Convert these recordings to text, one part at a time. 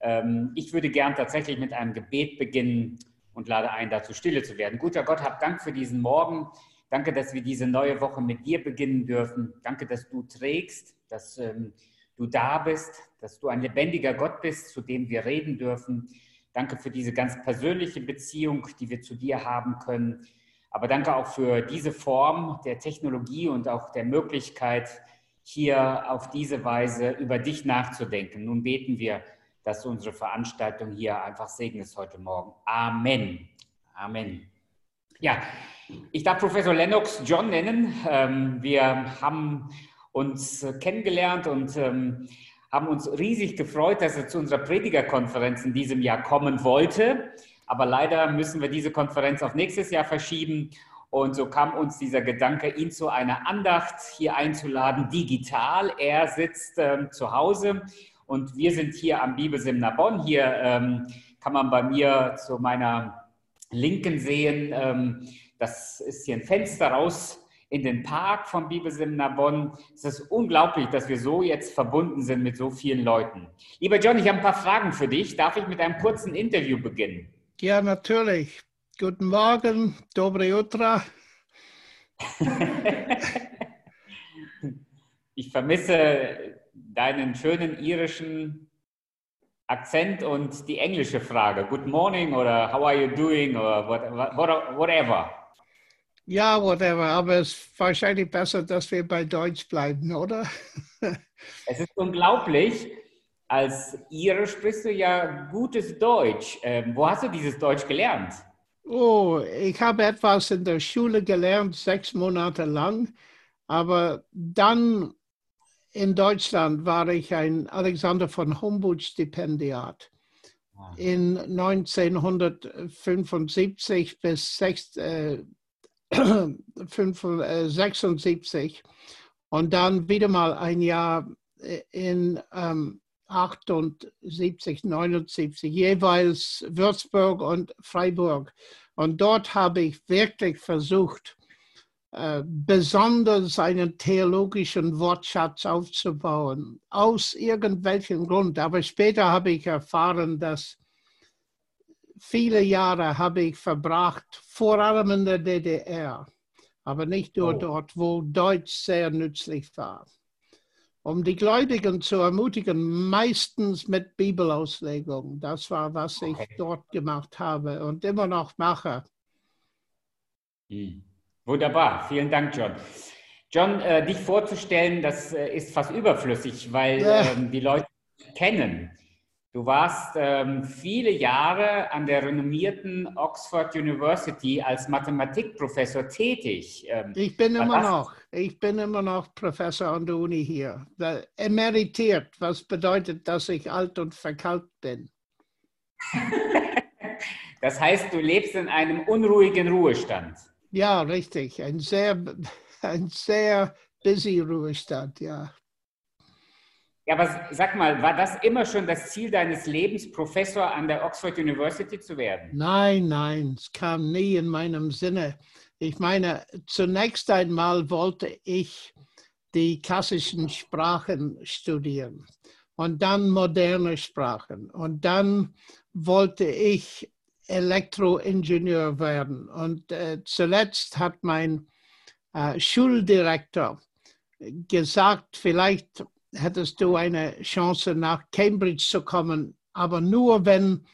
Ähm, ich würde gern tatsächlich mit einem Gebet beginnen und lade ein, dazu stille zu werden. Guter Gott, hab Dank für diesen Morgen. Danke, dass wir diese neue Woche mit dir beginnen dürfen. Danke, dass du trägst, dass ähm, du da bist, dass du ein lebendiger Gott bist, zu dem wir reden dürfen. Danke für diese ganz persönliche Beziehung, die wir zu dir haben können. Aber danke auch für diese Form der Technologie und auch der Möglichkeit, hier auf diese Weise über dich nachzudenken. Nun beten wir, dass du unsere Veranstaltung hier einfach segnest heute Morgen. Amen. Amen. Ja, ich darf Professor Lennox John nennen. Ähm, wir haben uns kennengelernt und ähm, haben uns riesig gefreut, dass er zu unserer Predigerkonferenz in diesem Jahr kommen wollte. Aber leider müssen wir diese Konferenz auf nächstes Jahr verschieben. Und so kam uns dieser Gedanke, ihn zu einer Andacht hier einzuladen, digital. Er sitzt ähm, zu Hause und wir sind hier am Bibelseminar Bonn. Hier ähm, kann man bei mir zu meiner Linken sehen, ähm, das ist hier ein Fenster raus in den Park vom Bibelseminar Bonn. Es ist unglaublich, dass wir so jetzt verbunden sind mit so vielen Leuten. Lieber John, ich habe ein paar Fragen für dich. Darf ich mit einem kurzen Interview beginnen? Ja, natürlich. Guten Morgen, dobre jutra. ich vermisse deinen schönen irischen Akzent und die englische Frage. Good morning oder how are you doing oder whatever. Ja, whatever, aber es ist wahrscheinlich besser, dass wir bei Deutsch bleiben, oder? es ist unglaublich. Als Ire sprichst du ja gutes Deutsch. Ähm, wo hast du dieses Deutsch gelernt? Oh, ich habe etwas in der Schule gelernt, sechs Monate lang. Aber dann in Deutschland war ich ein Alexander von Humboldt-Stipendiat. Ah. In 1975 bis 6, äh, 76 und dann wieder mal ein Jahr in ähm, 78, 79, jeweils Würzburg und Freiburg. Und dort habe ich wirklich versucht, äh, besonders einen theologischen Wortschatz aufzubauen, aus irgendwelchem Grund. Aber später habe ich erfahren, dass viele Jahre habe ich verbracht, vor allem in der DDR, aber nicht nur oh. dort, wo Deutsch sehr nützlich war. Um die Gläubigen zu ermutigen, meistens mit Bibelauslegung. Das war, was okay. ich dort gemacht habe und immer noch mache. Hm. Wunderbar, vielen Dank, John. John, äh, dich vorzustellen, das äh, ist fast überflüssig, weil ähm, die Leute kennen. Du warst ähm, viele Jahre an der renommierten Oxford University als Mathematikprofessor tätig. Ähm, ich bin immer noch, ich bin immer noch Professor an der Uni hier. Emeritiert, was bedeutet, dass ich alt und verkalkt bin. das heißt, du lebst in einem unruhigen Ruhestand. Ja, richtig. Ein sehr, ein sehr busy Ruhestand, ja. Ja, aber sag mal, war das immer schon das Ziel deines Lebens, Professor an der Oxford University zu werden? Nein, nein, es kam nie in meinem Sinne. Ich meine, zunächst einmal wollte ich die klassischen Sprachen studieren und dann moderne Sprachen und dann wollte ich Elektroingenieur werden. Und äh, zuletzt hat mein äh, Schuldirektor gesagt, vielleicht hättest du eine Chance, nach Cambridge zu kommen, aber nur wenn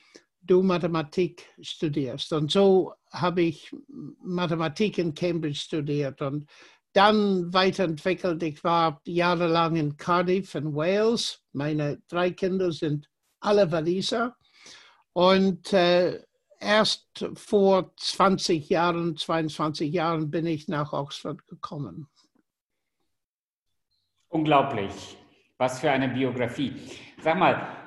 du Mathematik studierst. Und so habe ich Mathematik in Cambridge studiert und dann weiterentwickelt. Ich war jahrelang in Cardiff in Wales. Meine drei Kinder sind alle Waliser. Und äh, erst vor 20 Jahren, 22 Jahren bin ich nach Oxford gekommen. Unglaublich. Was für eine Biografie. Sag mal,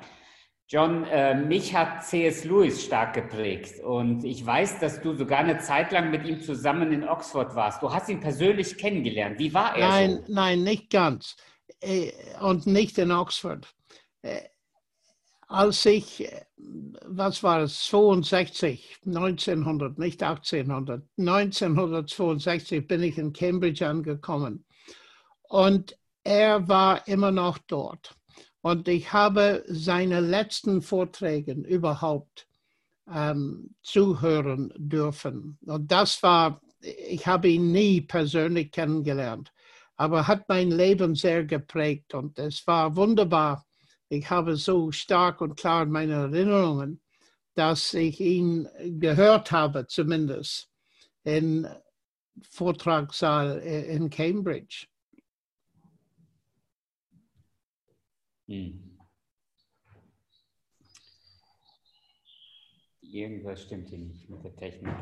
John, äh, mich hat C.S. Lewis stark geprägt und ich weiß, dass du sogar eine Zeit lang mit ihm zusammen in Oxford warst. Du hast ihn persönlich kennengelernt. Wie war er? Nein, so? nein, nicht ganz. Äh, und nicht in Oxford. Äh, als ich, was war es, 62, 1900, nicht 1800, 1962 bin ich in Cambridge angekommen. Und er war immer noch dort. Und ich habe seine letzten Vorträge überhaupt ähm, zuhören dürfen. Und das war, ich habe ihn nie persönlich kennengelernt, aber hat mein Leben sehr geprägt und es war wunderbar. Ich habe so stark und klar meine Erinnerungen, dass ich ihn gehört habe, zumindest im Vortragssaal in Cambridge. Hm. Irgendwas stimmt hier nicht mit der Technik.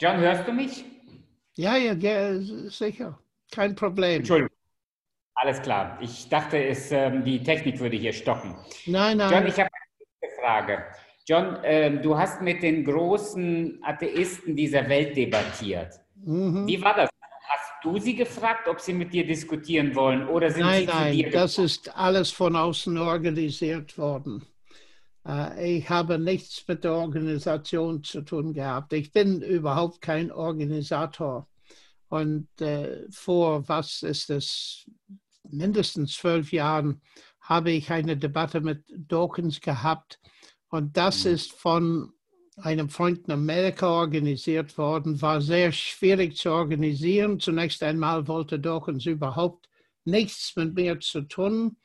John, hörst du mich? Ja, ja, ja sicher. Kein Problem. Entschuldigung. Alles klar. Ich dachte, es, ähm, die Technik würde hier stoppen. Nein, nein. John, ich habe eine Frage. John, ähm, du hast mit den großen Atheisten dieser Welt debattiert. Mhm. Wie war das? Hast du sie gefragt, ob sie mit dir diskutieren wollen oder sind nein, sie nein, zu dir Nein, das ist alles von außen organisiert worden. Äh, ich habe nichts mit der Organisation zu tun gehabt. Ich bin überhaupt kein Organisator. Und äh, vor, was ist es, mindestens zwölf Jahren habe ich eine Debatte mit Dawkins gehabt. Und das mhm. ist von einem Freund in Amerika organisiert worden, war sehr schwierig zu organisieren. Zunächst einmal wollte Dawkins überhaupt nichts mit mir zu tun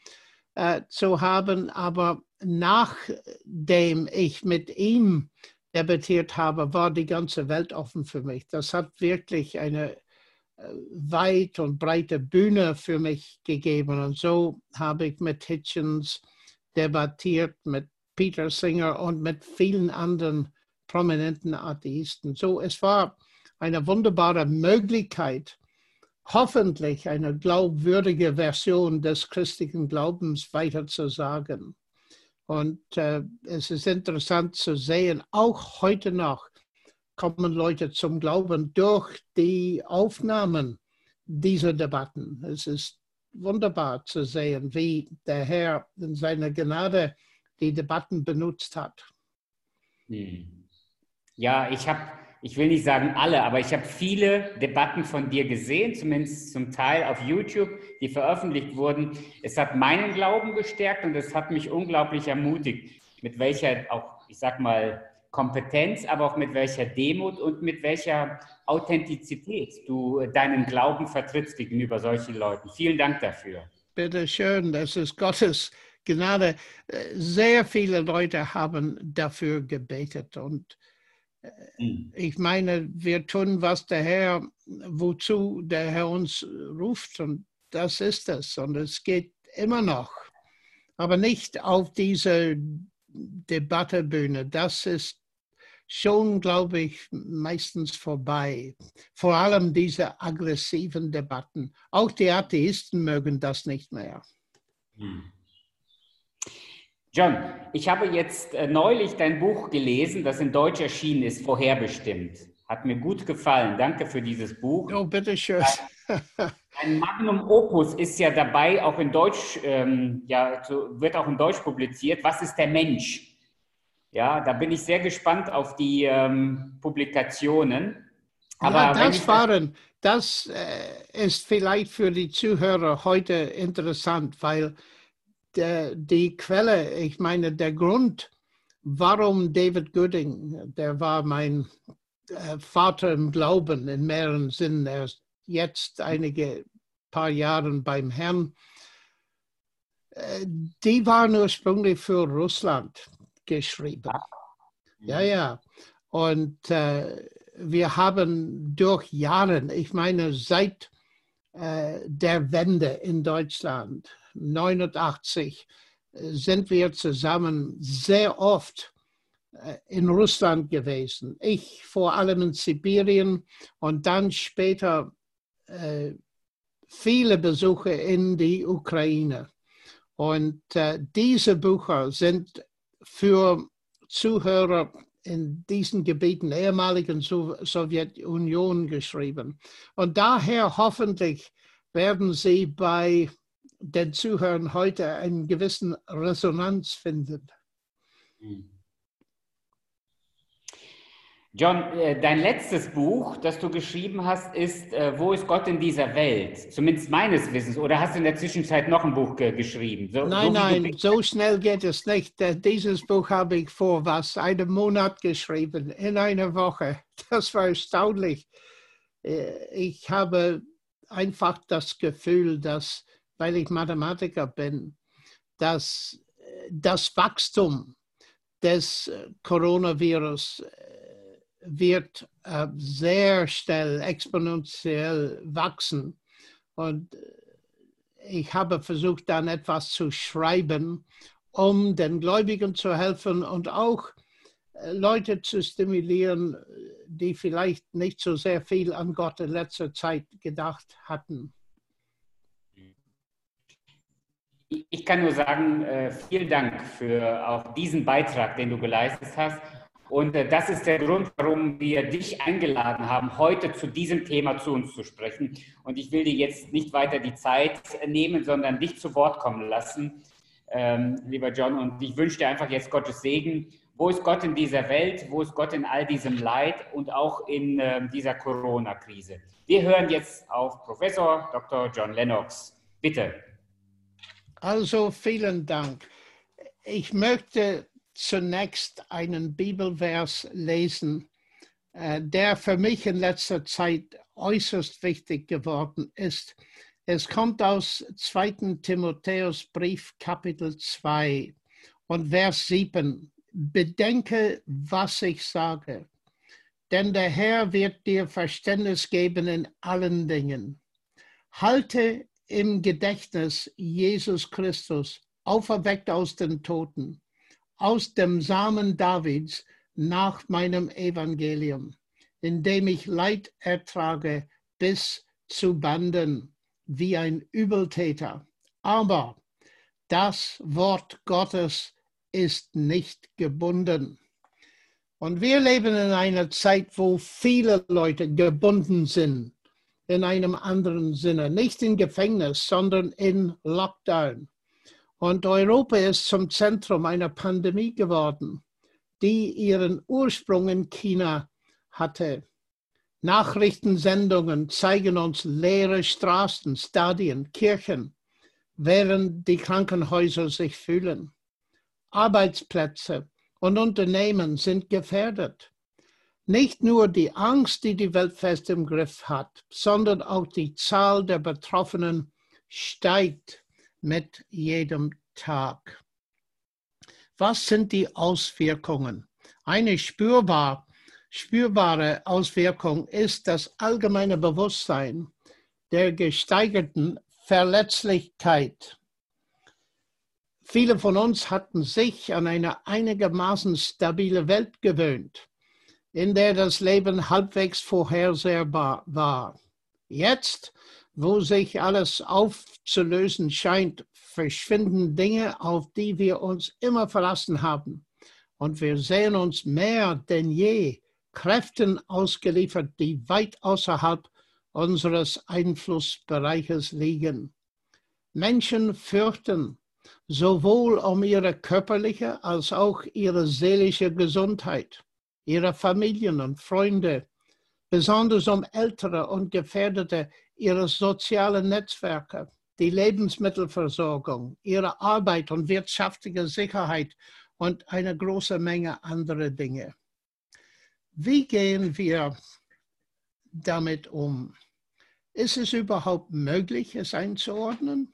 äh, zu haben, aber nachdem ich mit ihm debattiert habe, war die ganze Welt offen für mich. Das hat wirklich eine weit und breite Bühne für mich gegeben. Und so habe ich mit Hitchens debattiert, mit Peter Singer und mit vielen anderen prominenten Atheisten. So, es war eine wunderbare Möglichkeit, hoffentlich eine glaubwürdige Version des christlichen Glaubens weiterzusagen. Und äh, es ist interessant zu sehen, auch heute noch, kommen Leute zum Glauben durch die Aufnahmen dieser Debatten. Es ist wunderbar zu sehen, wie der Herr in seiner Gnade die Debatten benutzt hat. Hm. Ja, ich habe, ich will nicht sagen alle, aber ich habe viele Debatten von dir gesehen, zumindest zum Teil auf YouTube, die veröffentlicht wurden. Es hat meinen Glauben gestärkt und es hat mich unglaublich ermutigt, mit welcher auch, ich sag mal, Kompetenz, aber auch mit welcher Demut und mit welcher Authentizität du deinen Glauben vertrittst gegenüber solchen Leuten. Vielen Dank dafür. Bitte schön, das ist Gottes Gnade. Sehr viele Leute haben dafür gebetet und. Ich meine, wir tun, was der Herr, wozu der Herr uns ruft und das ist es und es geht immer noch, aber nicht auf diese Debattebühne. Das ist schon, glaube ich, meistens vorbei. Vor allem diese aggressiven Debatten. Auch die Atheisten mögen das nicht mehr. Hm. John, ich habe jetzt äh, neulich dein Buch gelesen, das in Deutsch erschienen ist, Vorherbestimmt. Hat mir gut gefallen. Danke für dieses Buch. Oh, bitteschön. Ein Magnum Opus ist ja dabei, auch in Deutsch, ähm, ja, wird auch in Deutsch publiziert. Was ist der Mensch? Ja, da bin ich sehr gespannt auf die ähm, Publikationen. Aber ja, das waren, das äh, ist vielleicht für die Zuhörer heute interessant, weil der, die Quelle, ich meine, der Grund, warum David Gooding, der war mein äh, Vater im Glauben in mehreren Sinnen, er ist jetzt einige paar Jahre beim Herrn, äh, die waren ursprünglich für Russland geschrieben. Ah. Ja, ja. Und äh, wir haben durch Jahre, ich meine seit äh, der Wende in Deutschland, 89, sind wir zusammen sehr oft äh, in Russland gewesen. Ich vor allem in Sibirien und dann später äh, viele Besuche in die Ukraine. Und äh, diese Bücher sind für Zuhörer in diesen Gebieten, ehemaligen Sowjetunion geschrieben. Und daher hoffentlich werden Sie bei den Zuhörern heute einen gewissen Resonanz finden. John, äh, dein letztes Buch, das du geschrieben hast, ist äh, Wo ist Gott in dieser Welt? Zumindest meines Wissens. Oder hast du in der Zwischenzeit noch ein Buch ge geschrieben? So, nein, so nein, so schnell geht es nicht. Äh, dieses Buch habe ich vor was, einem Monat geschrieben, in einer Woche. Das war erstaunlich. Ich habe einfach das Gefühl, dass, weil ich Mathematiker bin, dass das Wachstum des Coronavirus wird äh, sehr schnell exponentiell wachsen. Und äh, ich habe versucht, dann etwas zu schreiben, um den Gläubigen zu helfen und auch äh, Leute zu stimulieren, die vielleicht nicht so sehr viel an Gott in letzter Zeit gedacht hatten. Ich kann nur sagen, vielen Dank für auch diesen Beitrag, den du geleistet hast. Und äh, das ist der Grund, warum wir dich eingeladen haben, heute zu diesem Thema zu uns zu sprechen. Und ich will dir jetzt nicht weiter die Zeit nehmen, sondern dich zu Wort kommen lassen, ähm, lieber John. Und ich wünsche dir einfach jetzt Gottes Segen. Wo ist Gott in dieser Welt? Wo ist Gott in all diesem Leid und auch in äh, dieser Corona-Krise? Wir hören jetzt auf Professor Dr. John Lennox. Bitte. Also vielen Dank. Ich möchte zunächst einen Bibelvers lesen, äh, der für mich in letzter Zeit äußerst wichtig geworden ist. Es kommt aus 2. Timotheus Brief Kapitel 2 und Vers 7. Bedenke, was ich sage, denn der Herr wird dir Verständnis geben in allen Dingen. Halte im Gedächtnis Jesus Christus, auferweckt aus den Toten aus dem Samen Davids nach meinem Evangelium, indem ich Leid ertrage bis zu Banden wie ein Übeltäter. Aber das Wort Gottes ist nicht gebunden. Und wir leben in einer Zeit, wo viele Leute gebunden sind, in einem anderen Sinne, nicht in Gefängnis, sondern in Lockdown. Und Europa ist zum Zentrum einer Pandemie geworden, die ihren Ursprung in China hatte. Nachrichtensendungen zeigen uns leere Straßen, Stadien, Kirchen, während die Krankenhäuser sich fühlen. Arbeitsplätze und Unternehmen sind gefährdet. Nicht nur die Angst, die die Welt fest im Griff hat, sondern auch die Zahl der Betroffenen steigt mit jedem Tag. Was sind die Auswirkungen? Eine spürbar, spürbare Auswirkung ist das allgemeine Bewusstsein der gesteigerten Verletzlichkeit. Viele von uns hatten sich an eine einigermaßen stabile Welt gewöhnt, in der das Leben halbwegs vorhersehbar war. Jetzt wo sich alles aufzulösen scheint, verschwinden Dinge, auf die wir uns immer verlassen haben. Und wir sehen uns mehr denn je Kräften ausgeliefert, die weit außerhalb unseres Einflussbereiches liegen. Menschen fürchten sowohl um ihre körperliche als auch ihre seelische Gesundheit, ihre Familien und Freunde, besonders um ältere und gefährdete ihre sozialen Netzwerke, die Lebensmittelversorgung, ihre Arbeit und wirtschaftliche Sicherheit und eine große Menge andere Dinge. Wie gehen wir damit um? Ist es überhaupt möglich, es einzuordnen?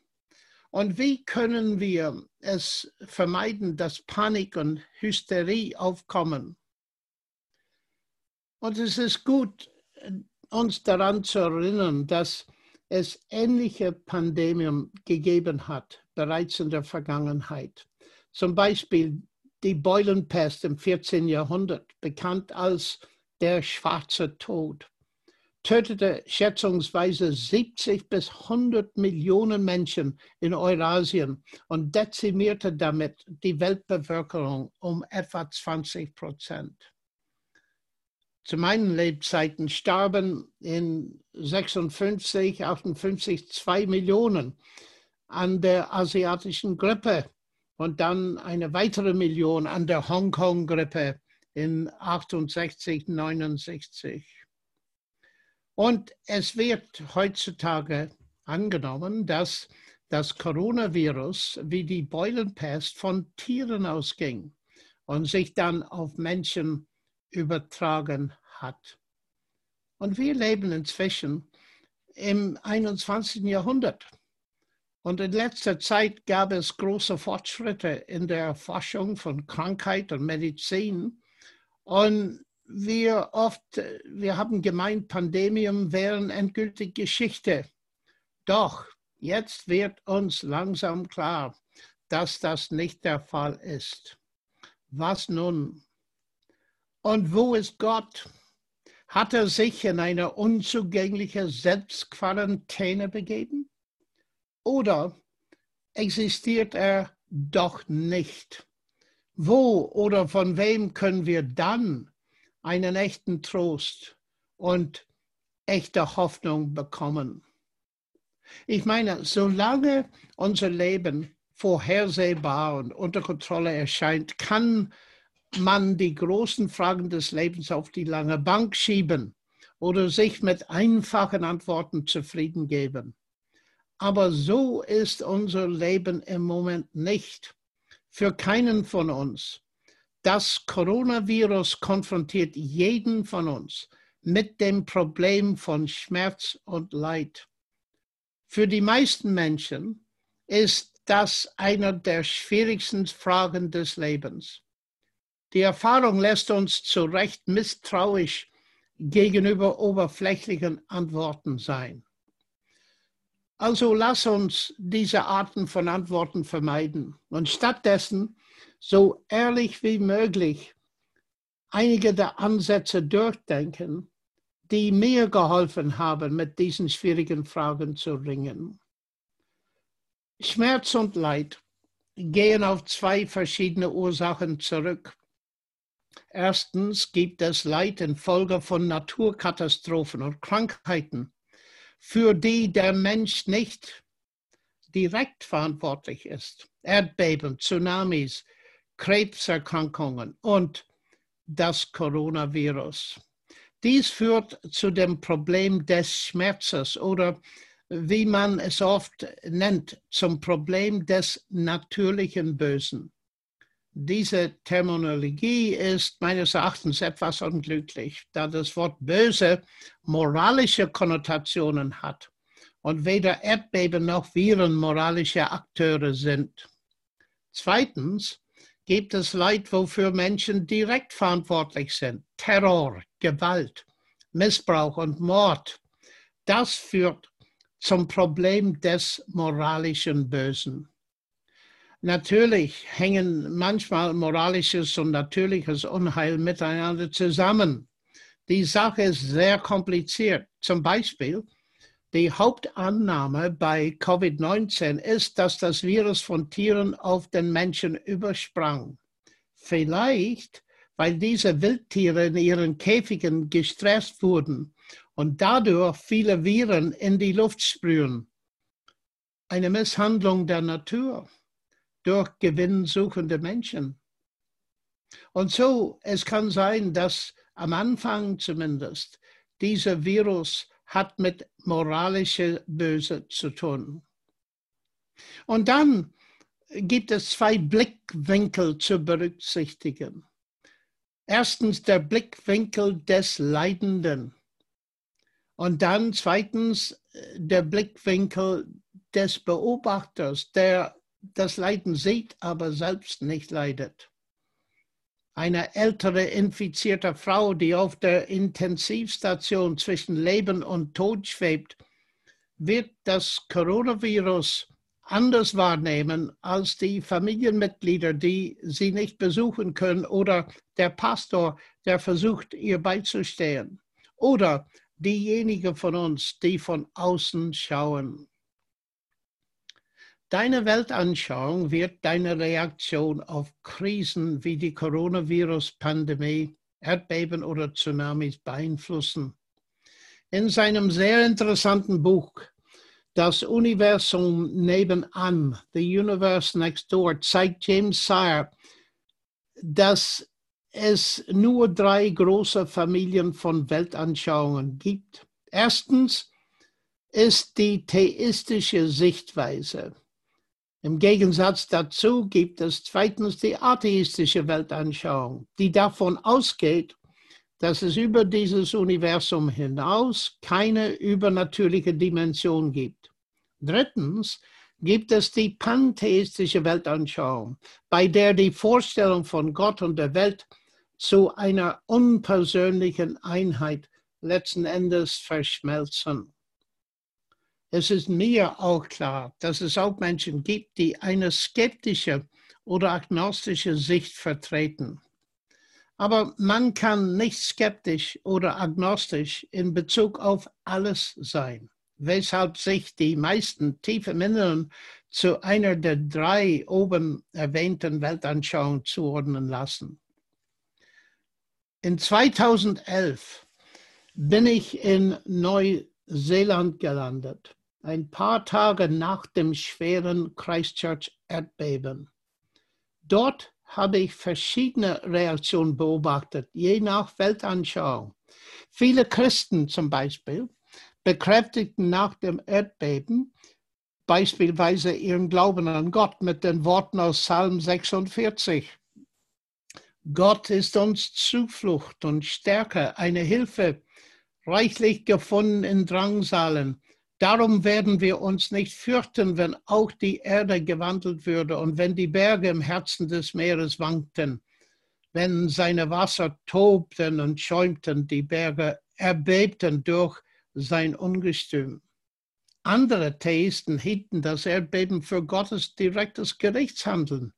Und wie können wir es vermeiden, dass Panik und Hysterie aufkommen? Und es ist gut, uns daran zu erinnern, dass es ähnliche Pandemien gegeben hat, bereits in der Vergangenheit. Zum Beispiel die Beulenpest im 14. Jahrhundert, bekannt als der schwarze Tod, tötete schätzungsweise 70 bis 100 Millionen Menschen in Eurasien und dezimierte damit die Weltbevölkerung um etwa 20 Prozent zu meinen Lebzeiten starben in 56, 58 zwei Millionen an der asiatischen Grippe und dann eine weitere Million an der Hongkong-Grippe in 68, 69. Und es wird heutzutage angenommen, dass das Coronavirus wie die Beulenpest von Tieren ausging und sich dann auf Menschen übertragen hat. Und wir leben inzwischen im 21. Jahrhundert. Und in letzter Zeit gab es große Fortschritte in der Forschung von Krankheit und Medizin. Und wir oft, wir haben gemeint, Pandemien wären endgültig Geschichte. Doch jetzt wird uns langsam klar, dass das nicht der Fall ist. Was nun? Und wo ist Gott? Hat er sich in eine unzugängliche Selbstquarantäne begeben? Oder existiert er doch nicht? Wo oder von wem können wir dann einen echten Trost und echte Hoffnung bekommen? Ich meine, solange unser Leben vorhersehbar und unter Kontrolle erscheint, kann man die großen Fragen des Lebens auf die lange Bank schieben oder sich mit einfachen Antworten zufrieden geben. Aber so ist unser Leben im Moment nicht. Für keinen von uns. Das Coronavirus konfrontiert jeden von uns mit dem Problem von Schmerz und Leid. Für die meisten Menschen ist das einer der schwierigsten Fragen des Lebens. Die Erfahrung lässt uns zu Recht misstrauisch gegenüber oberflächlichen Antworten sein. Also lass uns diese Arten von Antworten vermeiden und stattdessen so ehrlich wie möglich einige der Ansätze durchdenken, die mir geholfen haben, mit diesen schwierigen Fragen zu ringen. Schmerz und Leid gehen auf zwei verschiedene Ursachen zurück. Erstens gibt es Leid infolge von Naturkatastrophen und Krankheiten für die der Mensch nicht direkt verantwortlich ist. Erdbeben, Tsunamis, Krebserkrankungen und das Coronavirus. Dies führt zu dem Problem des Schmerzes oder wie man es oft nennt, zum Problem des natürlichen Bösen. Diese Terminologie ist meines Erachtens etwas unglücklich, da das Wort böse moralische Konnotationen hat und weder Erdbeben noch Viren moralische Akteure sind. Zweitens gibt es Leid, wofür Menschen direkt verantwortlich sind. Terror, Gewalt, Missbrauch und Mord. Das führt zum Problem des moralischen Bösen. Natürlich hängen manchmal moralisches und natürliches Unheil miteinander zusammen. Die Sache ist sehr kompliziert. Zum Beispiel, die Hauptannahme bei Covid-19 ist, dass das Virus von Tieren auf den Menschen übersprang. Vielleicht, weil diese Wildtiere in ihren Käfigen gestresst wurden und dadurch viele Viren in die Luft sprühen. Eine Misshandlung der Natur durch gewinnsuchende Menschen. Und so, es kann sein, dass am Anfang zumindest dieser Virus hat mit moralischer Böse zu tun. Und dann gibt es zwei Blickwinkel zu berücksichtigen. Erstens der Blickwinkel des Leidenden und dann zweitens der Blickwinkel des Beobachters, der das Leiden sieht, aber selbst nicht leidet. Eine ältere infizierte Frau, die auf der Intensivstation zwischen Leben und Tod schwebt, wird das Coronavirus anders wahrnehmen als die Familienmitglieder, die sie nicht besuchen können oder der Pastor, der versucht, ihr beizustehen oder diejenigen von uns, die von außen schauen. Deine Weltanschauung wird deine Reaktion auf Krisen wie die Coronavirus-Pandemie, Erdbeben oder Tsunamis beeinflussen. In seinem sehr interessanten Buch Das Universum nebenan, The Universe Next Door, zeigt James Sire, dass es nur drei große Familien von Weltanschauungen gibt. Erstens ist die theistische Sichtweise. Im Gegensatz dazu gibt es zweitens die atheistische Weltanschauung, die davon ausgeht, dass es über dieses Universum hinaus keine übernatürliche Dimension gibt. Drittens gibt es die pantheistische Weltanschauung, bei der die Vorstellung von Gott und der Welt zu einer unpersönlichen Einheit letzten Endes verschmelzen. Es ist mir auch klar, dass es auch Menschen gibt, die eine skeptische oder agnostische Sicht vertreten. Aber man kann nicht skeptisch oder agnostisch in Bezug auf alles sein, weshalb sich die meisten tief im Inneren zu einer der drei oben erwähnten Weltanschauungen zuordnen lassen. In 2011 bin ich in Neuseeland gelandet ein paar Tage nach dem schweren Christchurch-Erdbeben. Dort habe ich verschiedene Reaktionen beobachtet, je nach Weltanschauung. Viele Christen zum Beispiel bekräftigten nach dem Erdbeben beispielsweise ihren Glauben an Gott mit den Worten aus Psalm 46. Gott ist uns Zuflucht und Stärke, eine Hilfe, reichlich gefunden in Drangsalen. Darum werden wir uns nicht fürchten, wenn auch die Erde gewandelt würde und wenn die Berge im Herzen des Meeres wankten, wenn seine Wasser tobten und schäumten, die Berge erbebten durch sein Ungestüm. Andere Theisten hielten das Erdbeben für Gottes direktes Gerichtshandeln.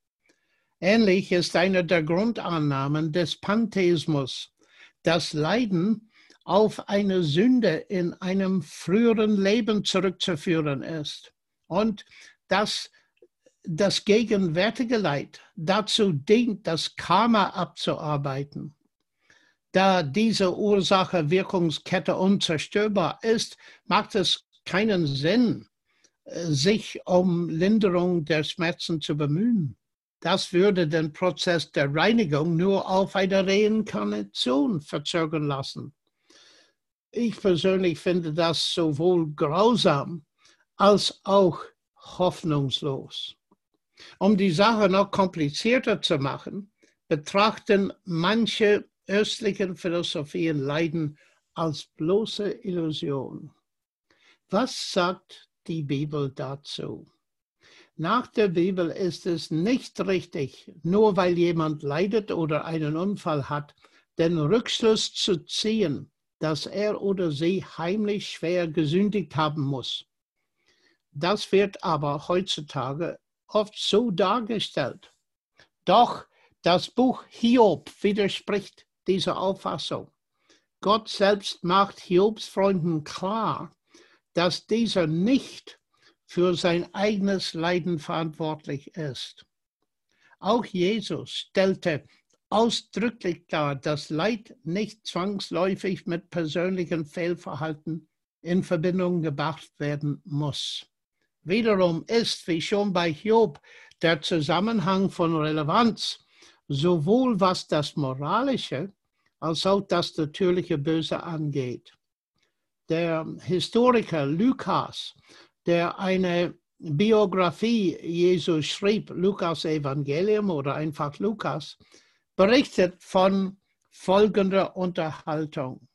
Ähnlich ist einer der Grundannahmen des Pantheismus, das Leiden auf eine Sünde in einem früheren Leben zurückzuführen ist und dass das gegenwärtige Leid dazu dient, das Karma abzuarbeiten. Da diese Ursache-Wirkungskette unzerstörbar ist, macht es keinen Sinn, sich um Linderung der Schmerzen zu bemühen. Das würde den Prozess der Reinigung nur auf eine Reinkarnation verzögern lassen. Ich persönlich finde das sowohl grausam als auch hoffnungslos. Um die Sache noch komplizierter zu machen, betrachten manche östlichen Philosophien Leiden als bloße Illusion. Was sagt die Bibel dazu? Nach der Bibel ist es nicht richtig, nur weil jemand leidet oder einen Unfall hat, den Rückschluss zu ziehen, dass er oder sie heimlich schwer gesündigt haben muss. Das wird aber heutzutage oft so dargestellt. Doch das Buch Hiob widerspricht dieser Auffassung. Gott selbst macht Hiobs Freunden klar, dass dieser nicht für sein eigenes Leiden verantwortlich ist. Auch Jesus stellte ausdrücklich klar, dass Leid nicht zwangsläufig mit persönlichem Fehlverhalten in Verbindung gebracht werden muss. Wiederum ist, wie schon bei Job, der Zusammenhang von Relevanz, sowohl was das Moralische als auch das natürliche Böse angeht. Der Historiker Lukas, der eine Biografie Jesu schrieb, Lukas Evangelium oder einfach Lukas, berichtet von folgender Unterhaltung.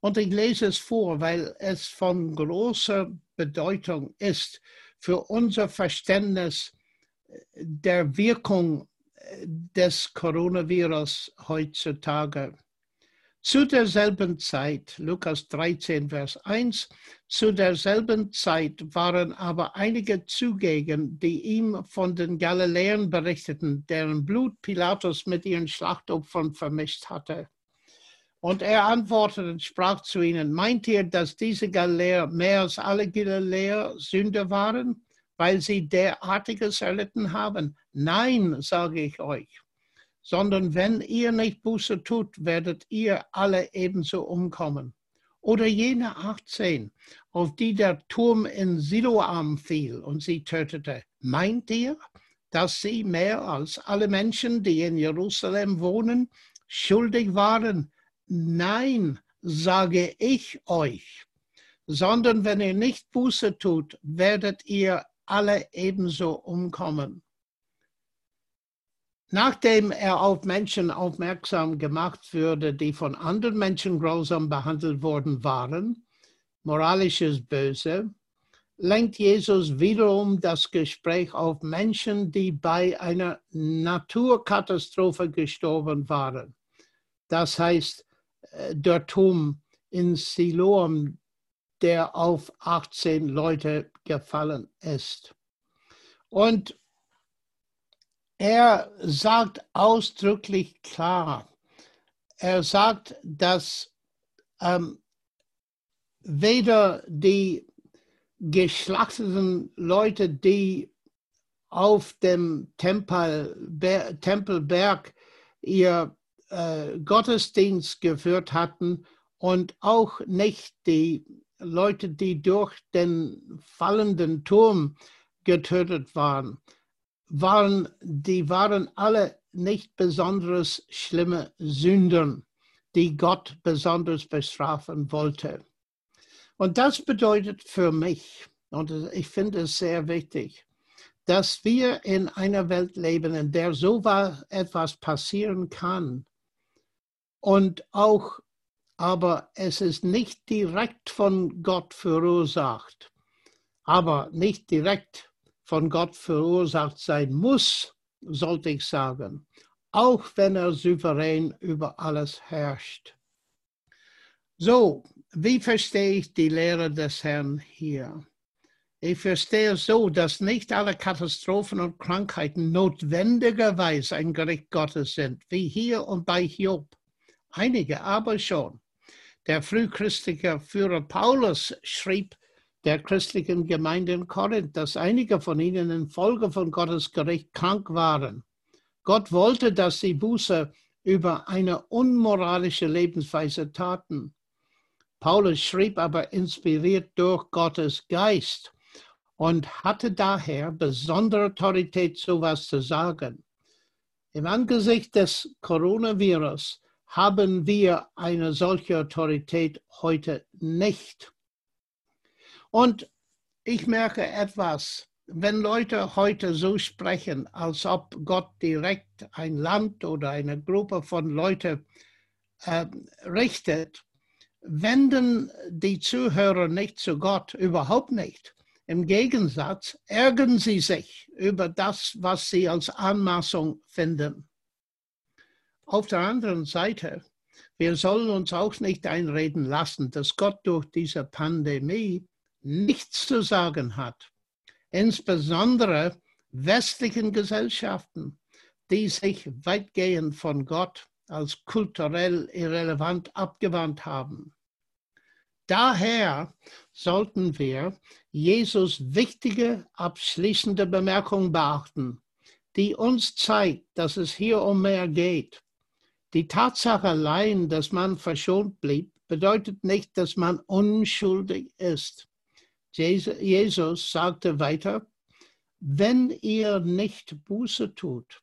Und ich lese es vor, weil es von großer Bedeutung ist für unser Verständnis der Wirkung des Coronavirus heutzutage. Zu derselben Zeit, Lukas 13, Vers 1, zu derselben Zeit waren aber einige zugegen, die ihm von den Galiläern berichteten, deren Blut Pilatus mit ihren Schlachtopfern vermischt hatte. Und er antwortete und sprach zu ihnen, meint ihr, dass diese Galiläer mehr als alle Galiläer Sünder waren, weil sie derartiges erlitten haben? Nein, sage ich euch sondern wenn ihr nicht Buße tut, werdet ihr alle ebenso umkommen. Oder jene 18, auf die der Turm in Siloam fiel und sie tötete. Meint ihr, dass sie mehr als alle Menschen, die in Jerusalem wohnen, schuldig waren? Nein, sage ich euch, sondern wenn ihr nicht Buße tut, werdet ihr alle ebenso umkommen. Nachdem er auf Menschen aufmerksam gemacht würde, die von anderen Menschen grausam behandelt worden waren, moralisches Böse, lenkt Jesus wiederum das Gespräch auf Menschen, die bei einer Naturkatastrophe gestorben waren. Das heißt, äh, der Turm in Siloam, der auf 18 Leute gefallen ist. Und er sagt ausdrücklich klar, er sagt, dass ähm, weder die geschlachteten Leute, die auf dem Tempel, Tempelberg ihr äh, Gottesdienst geführt hatten und auch nicht die Leute, die durch den fallenden Turm getötet waren, waren, die waren alle nicht besonders schlimme Sündern, die Gott besonders bestrafen wollte. Und das bedeutet für mich, und ich finde es sehr wichtig, dass wir in einer Welt leben, in der so etwas passieren kann. Und auch, aber es ist nicht direkt von Gott verursacht, aber nicht direkt von Gott verursacht sein muss, sollte ich sagen, auch wenn er souverän über alles herrscht. So, wie verstehe ich die Lehre des Herrn hier? Ich verstehe so, dass nicht alle Katastrophen und Krankheiten notwendigerweise ein Gericht Gottes sind, wie hier und bei Hiob. Einige aber schon. Der frühchristliche Führer Paulus schrieb der christlichen Gemeinde in Korinth, dass einige von ihnen infolge von Gottes Gericht krank waren. Gott wollte, dass sie Buße über eine unmoralische Lebensweise taten. Paulus schrieb aber inspiriert durch Gottes Geist und hatte daher besondere Autorität, sowas zu sagen. Im Angesicht des Coronavirus haben wir eine solche Autorität heute nicht. Und ich merke etwas, wenn Leute heute so sprechen, als ob Gott direkt ein Land oder eine Gruppe von Leuten äh, richtet, wenden die Zuhörer nicht zu Gott, überhaupt nicht. Im Gegensatz ärgern sie sich über das, was sie als Anmaßung finden. Auf der anderen Seite, wir sollen uns auch nicht einreden lassen, dass Gott durch diese Pandemie nichts zu sagen hat. Insbesondere westlichen Gesellschaften, die sich weitgehend von Gott als kulturell irrelevant abgewandt haben. Daher sollten wir Jesus wichtige abschließende Bemerkung beachten, die uns zeigt, dass es hier um mehr geht. Die Tatsache allein, dass man verschont blieb, bedeutet nicht, dass man unschuldig ist. Jesus sagte weiter, wenn ihr nicht Buße tut,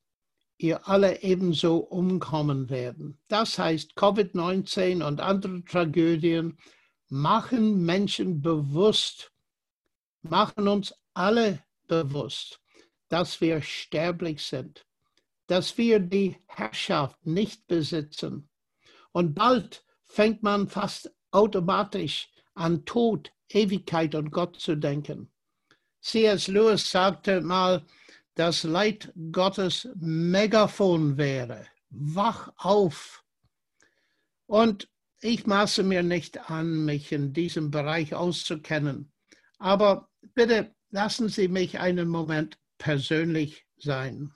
ihr alle ebenso umkommen werden. Das heißt, Covid-19 und andere Tragödien machen Menschen bewusst, machen uns alle bewusst, dass wir sterblich sind dass wir die Herrschaft nicht besitzen. Und bald fängt man fast automatisch an Tod, Ewigkeit und Gott zu denken. C.S. Lewis sagte mal, das Leid Gottes Megafon wäre. Wach auf. Und ich maße mir nicht an, mich in diesem Bereich auszukennen. Aber bitte lassen Sie mich einen Moment persönlich sein.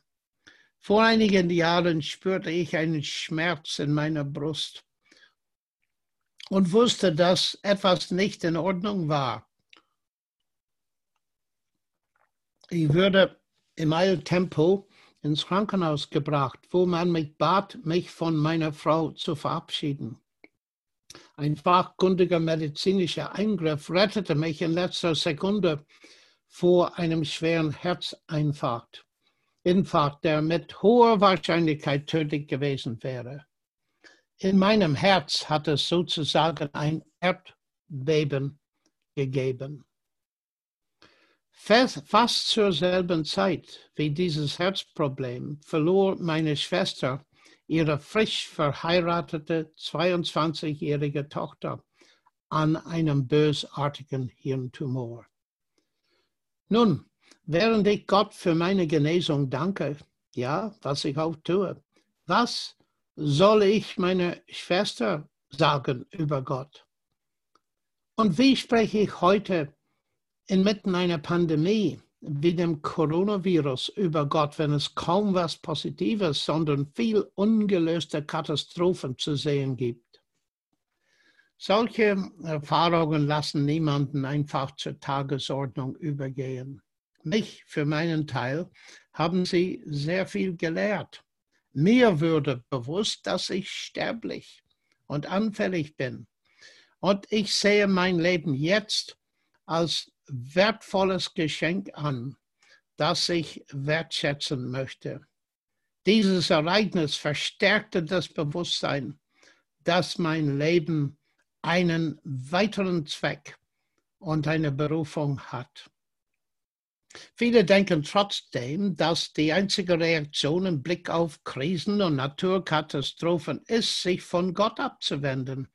Vor einigen Jahren spürte ich einen Schmerz in meiner Brust und wusste, dass etwas nicht in Ordnung war. Ich würde im Eiltempo ins Krankenhaus gebracht, wo man mich bat, mich von meiner Frau zu verabschieden. Ein fachkundiger medizinischer Eingriff rettete mich in letzter Sekunde vor einem schweren Herzinfarkt. Infarkt, der mit hoher Wahrscheinlichkeit tödlich gewesen wäre. In meinem Herz hat es sozusagen ein Erdbeben gegeben. Fast zur selben Zeit wie dieses Herzproblem verlor meine Schwester ihre frisch verheiratete 22-jährige Tochter an einem bösartigen Hirntumor. Nun, während ich Gott für meine Genesung danke, ja, was ich auch tue, was soll ich meiner Schwester sagen über Gott? Und wie spreche ich heute inmitten einer Pandemie wie dem Coronavirus über Gott, wenn es kaum was Positives, sondern viel ungelöste Katastrophen zu sehen gibt? Solche Erfahrungen lassen niemanden einfach zur Tagesordnung übergehen. Mich für meinen Teil haben sie sehr viel gelehrt. Mir würde bewusst, dass ich sterblich und anfällig bin. Und ich sehe mein Leben jetzt als wertvolles Geschenk an, das ich wertschätzen möchte. Dieses Ereignis verstärkte das Bewusstsein, dass mein Leben einen weiteren Zweck und eine Berufung hat. Viele denken trotzdem, dass die einzige Reaktion im Blick auf Krisen und Naturkatastrophen ist, sich von Gott abzuwenden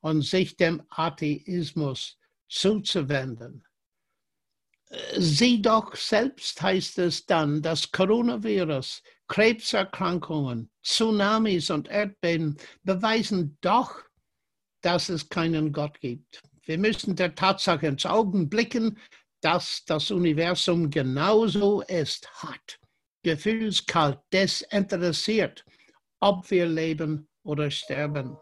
und sich dem Atheismus zuzuwenden. Sieh doch selbst heißt es dann, dass Coronavirus, Krebserkrankungen, Tsunamis und Erdbeben beweisen doch, dass es keinen Gott gibt. Wir müssen der Tatsache ins Augen blicken, dass das Universum genauso ist, hat, gefühlskalt, desinteressiert, ob wir leben oder sterben.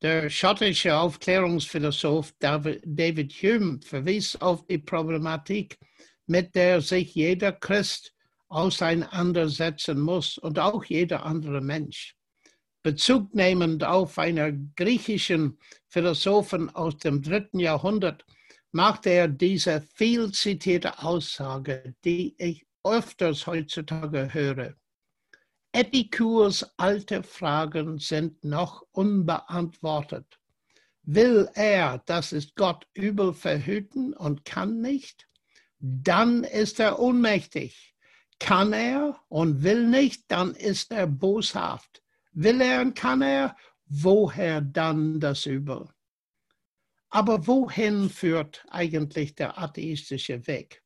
Der schottische Aufklärungsphilosoph David Hume verwies auf die Problematik, mit der sich jeder Christ auseinandersetzen muss und auch jeder andere Mensch. Bezug nehmend auf einen griechischen Philosophen aus dem dritten Jahrhundert machte er diese viel zitierte Aussage, die ich öfters heutzutage höre. Epikurs alte Fragen sind noch unbeantwortet. Will er, das ist Gott, übel verhüten und kann nicht? Dann ist er ohnmächtig. Kann er und will nicht, dann ist er boshaft. Will er und kann er, woher dann das Übel? Aber wohin führt eigentlich der atheistische Weg?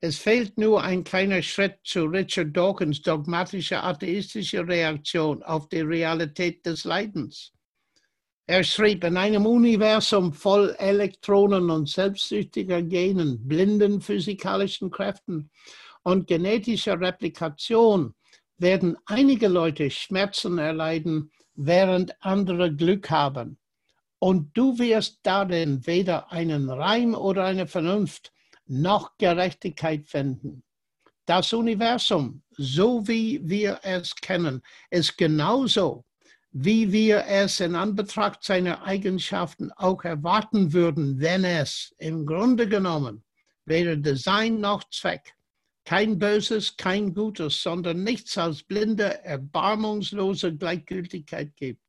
Es fehlt nur ein kleiner Schritt zu Richard Dawkins dogmatischer atheistischer Reaktion auf die Realität des Leidens. Er schrieb, in einem Universum voll Elektronen und selbstsüchtiger Genen, blinden physikalischen Kräften und genetischer Replikation werden einige Leute Schmerzen erleiden, während andere Glück haben. Und du wirst darin weder einen Reim oder eine Vernunft noch Gerechtigkeit finden. Das Universum, so wie wir es kennen, ist genauso, wie wir es in Anbetracht seiner Eigenschaften auch erwarten würden, wenn es im Grunde genommen weder Design noch Zweck, kein Böses, kein Gutes, sondern nichts als blinde, erbarmungslose Gleichgültigkeit gibt.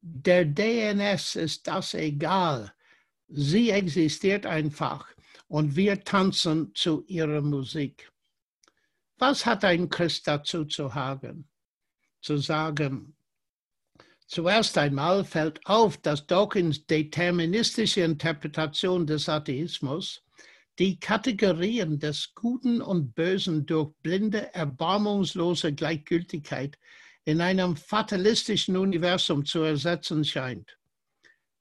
Der DNS ist das egal. Sie existiert einfach und wir tanzen zu ihrer Musik. Was hat ein Christ dazu zu haben? Zu sagen, zuerst einmal fällt auf, dass Dawkins deterministische Interpretation des Atheismus die Kategorien des Guten und Bösen durch blinde, erbarmungslose Gleichgültigkeit in einem fatalistischen Universum zu ersetzen scheint.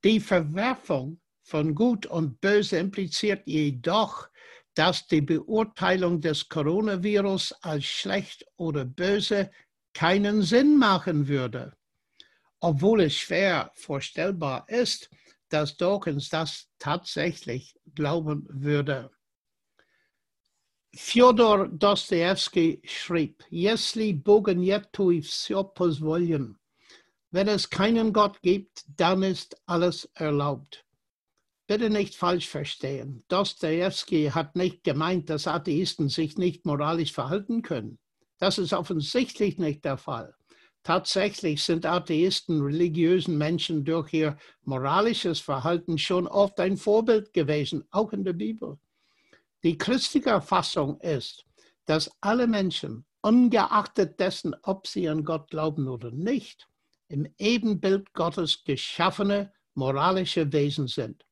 Die Verwerfung von Gut und Böse impliziert jedoch, dass die Beurteilung des Coronavirus als schlecht oder böse keinen Sinn machen würde, obwohl es schwer vorstellbar ist, dass Dawkins das tatsächlich glauben würde. Fjodor Dostoevsky schrieb, Если Бога нету и все позволен. Wenn es keinen Gott gibt, dann ist alles erlaubt. Bitte nicht falsch verstehen. Dostoevsky hat nicht gemeint, dass Atheisten sich nicht moralisch verhalten können. Das ist offensichtlich nicht der Fall. Tatsächlich sind Atheisten religiösen Menschen durch ihr moralisches Verhalten schon oft ein Vorbild gewesen, auch in der Bibel. Die christliche Erfassung ist, dass alle Menschen, ungeachtet dessen, ob sie an Gott glauben oder nicht, im Ebenbild Gottes geschaffene moralische Wesen sind.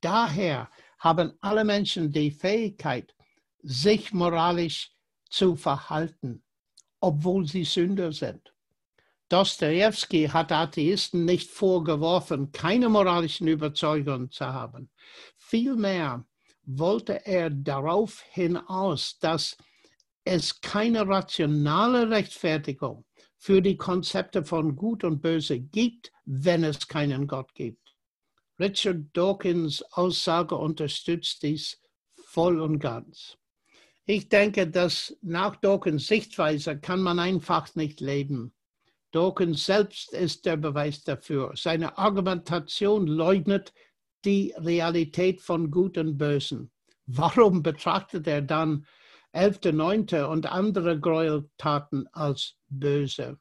Daher haben alle Menschen die Fähigkeit, sich moralisch zu verhalten, obwohl sie Sünder sind. Dostoevsky hat Atheisten nicht vorgeworfen, keine moralischen Überzeugungen zu haben. Vielmehr wollte er darauf hinaus, dass es keine rationale Rechtfertigung für die Konzepte von Gut und Böse gibt, wenn es keinen Gott gibt. Richard Dawkins Aussage unterstützt dies voll und ganz. Ich denke, dass nach Dawkins Sichtweise kann man einfach nicht leben. Dawkins selbst ist der Beweis dafür. Seine Argumentation leugnet die Realität von Gut und Bösen. Warum betrachtet er dann 11.9. und andere Gräueltaten als böse?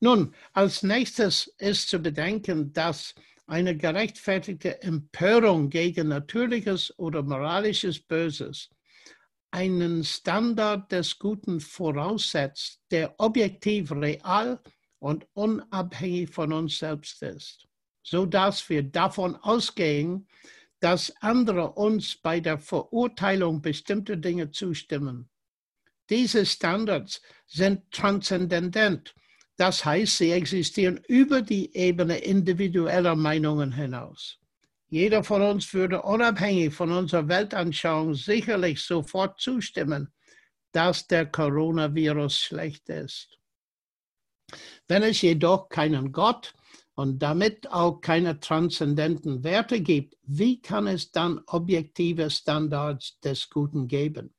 Nun, als nächstes ist zu bedenken, dass eine gerechtfertigte Empörung gegen natürliches oder moralisches Böses einen Standard des Guten voraussetzt, der objektiv real und unabhängig von uns selbst ist, so dass wir davon ausgehen, dass andere uns bei der Verurteilung bestimmter Dinge zustimmen. Diese Standards sind transzendent, das heißt, sie existieren über die Ebene individueller Meinungen hinaus. Jeder von uns würde unabhängig von unserer Weltanschauung sicherlich sofort zustimmen, dass der Coronavirus schlecht ist. Wenn es jedoch keinen Gott und damit auch keine transzendenten Werte gibt, wie kann es dann objektive Standards des Guten geben?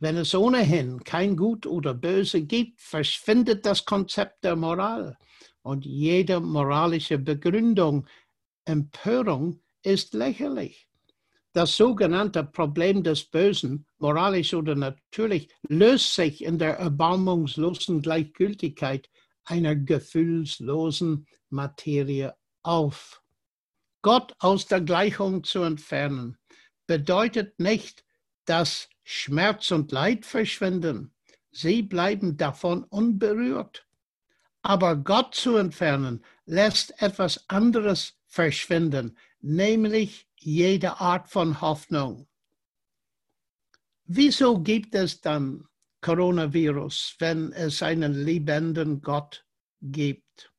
Wenn es ohnehin kein Gut oder Böse gibt, verschwindet das Konzept der Moral und jede moralische Begründung Empörung ist lächerlich. Das sogenannte Problem des Bösen, moralisch oder natürlich, löst sich in der erbarmungslosen Gleichgültigkeit einer gefühlslosen Materie auf. Gott aus der Gleichung zu entfernen, bedeutet nicht, dass Schmerz und Leid verschwinden. Sie bleiben davon unberührt. Aber Gott zu entfernen, lässt etwas anderes verschwinden, nämlich jede Art von Hoffnung. Wieso gibt es dann Coronavirus, wenn es einen liebenden Gott gibt?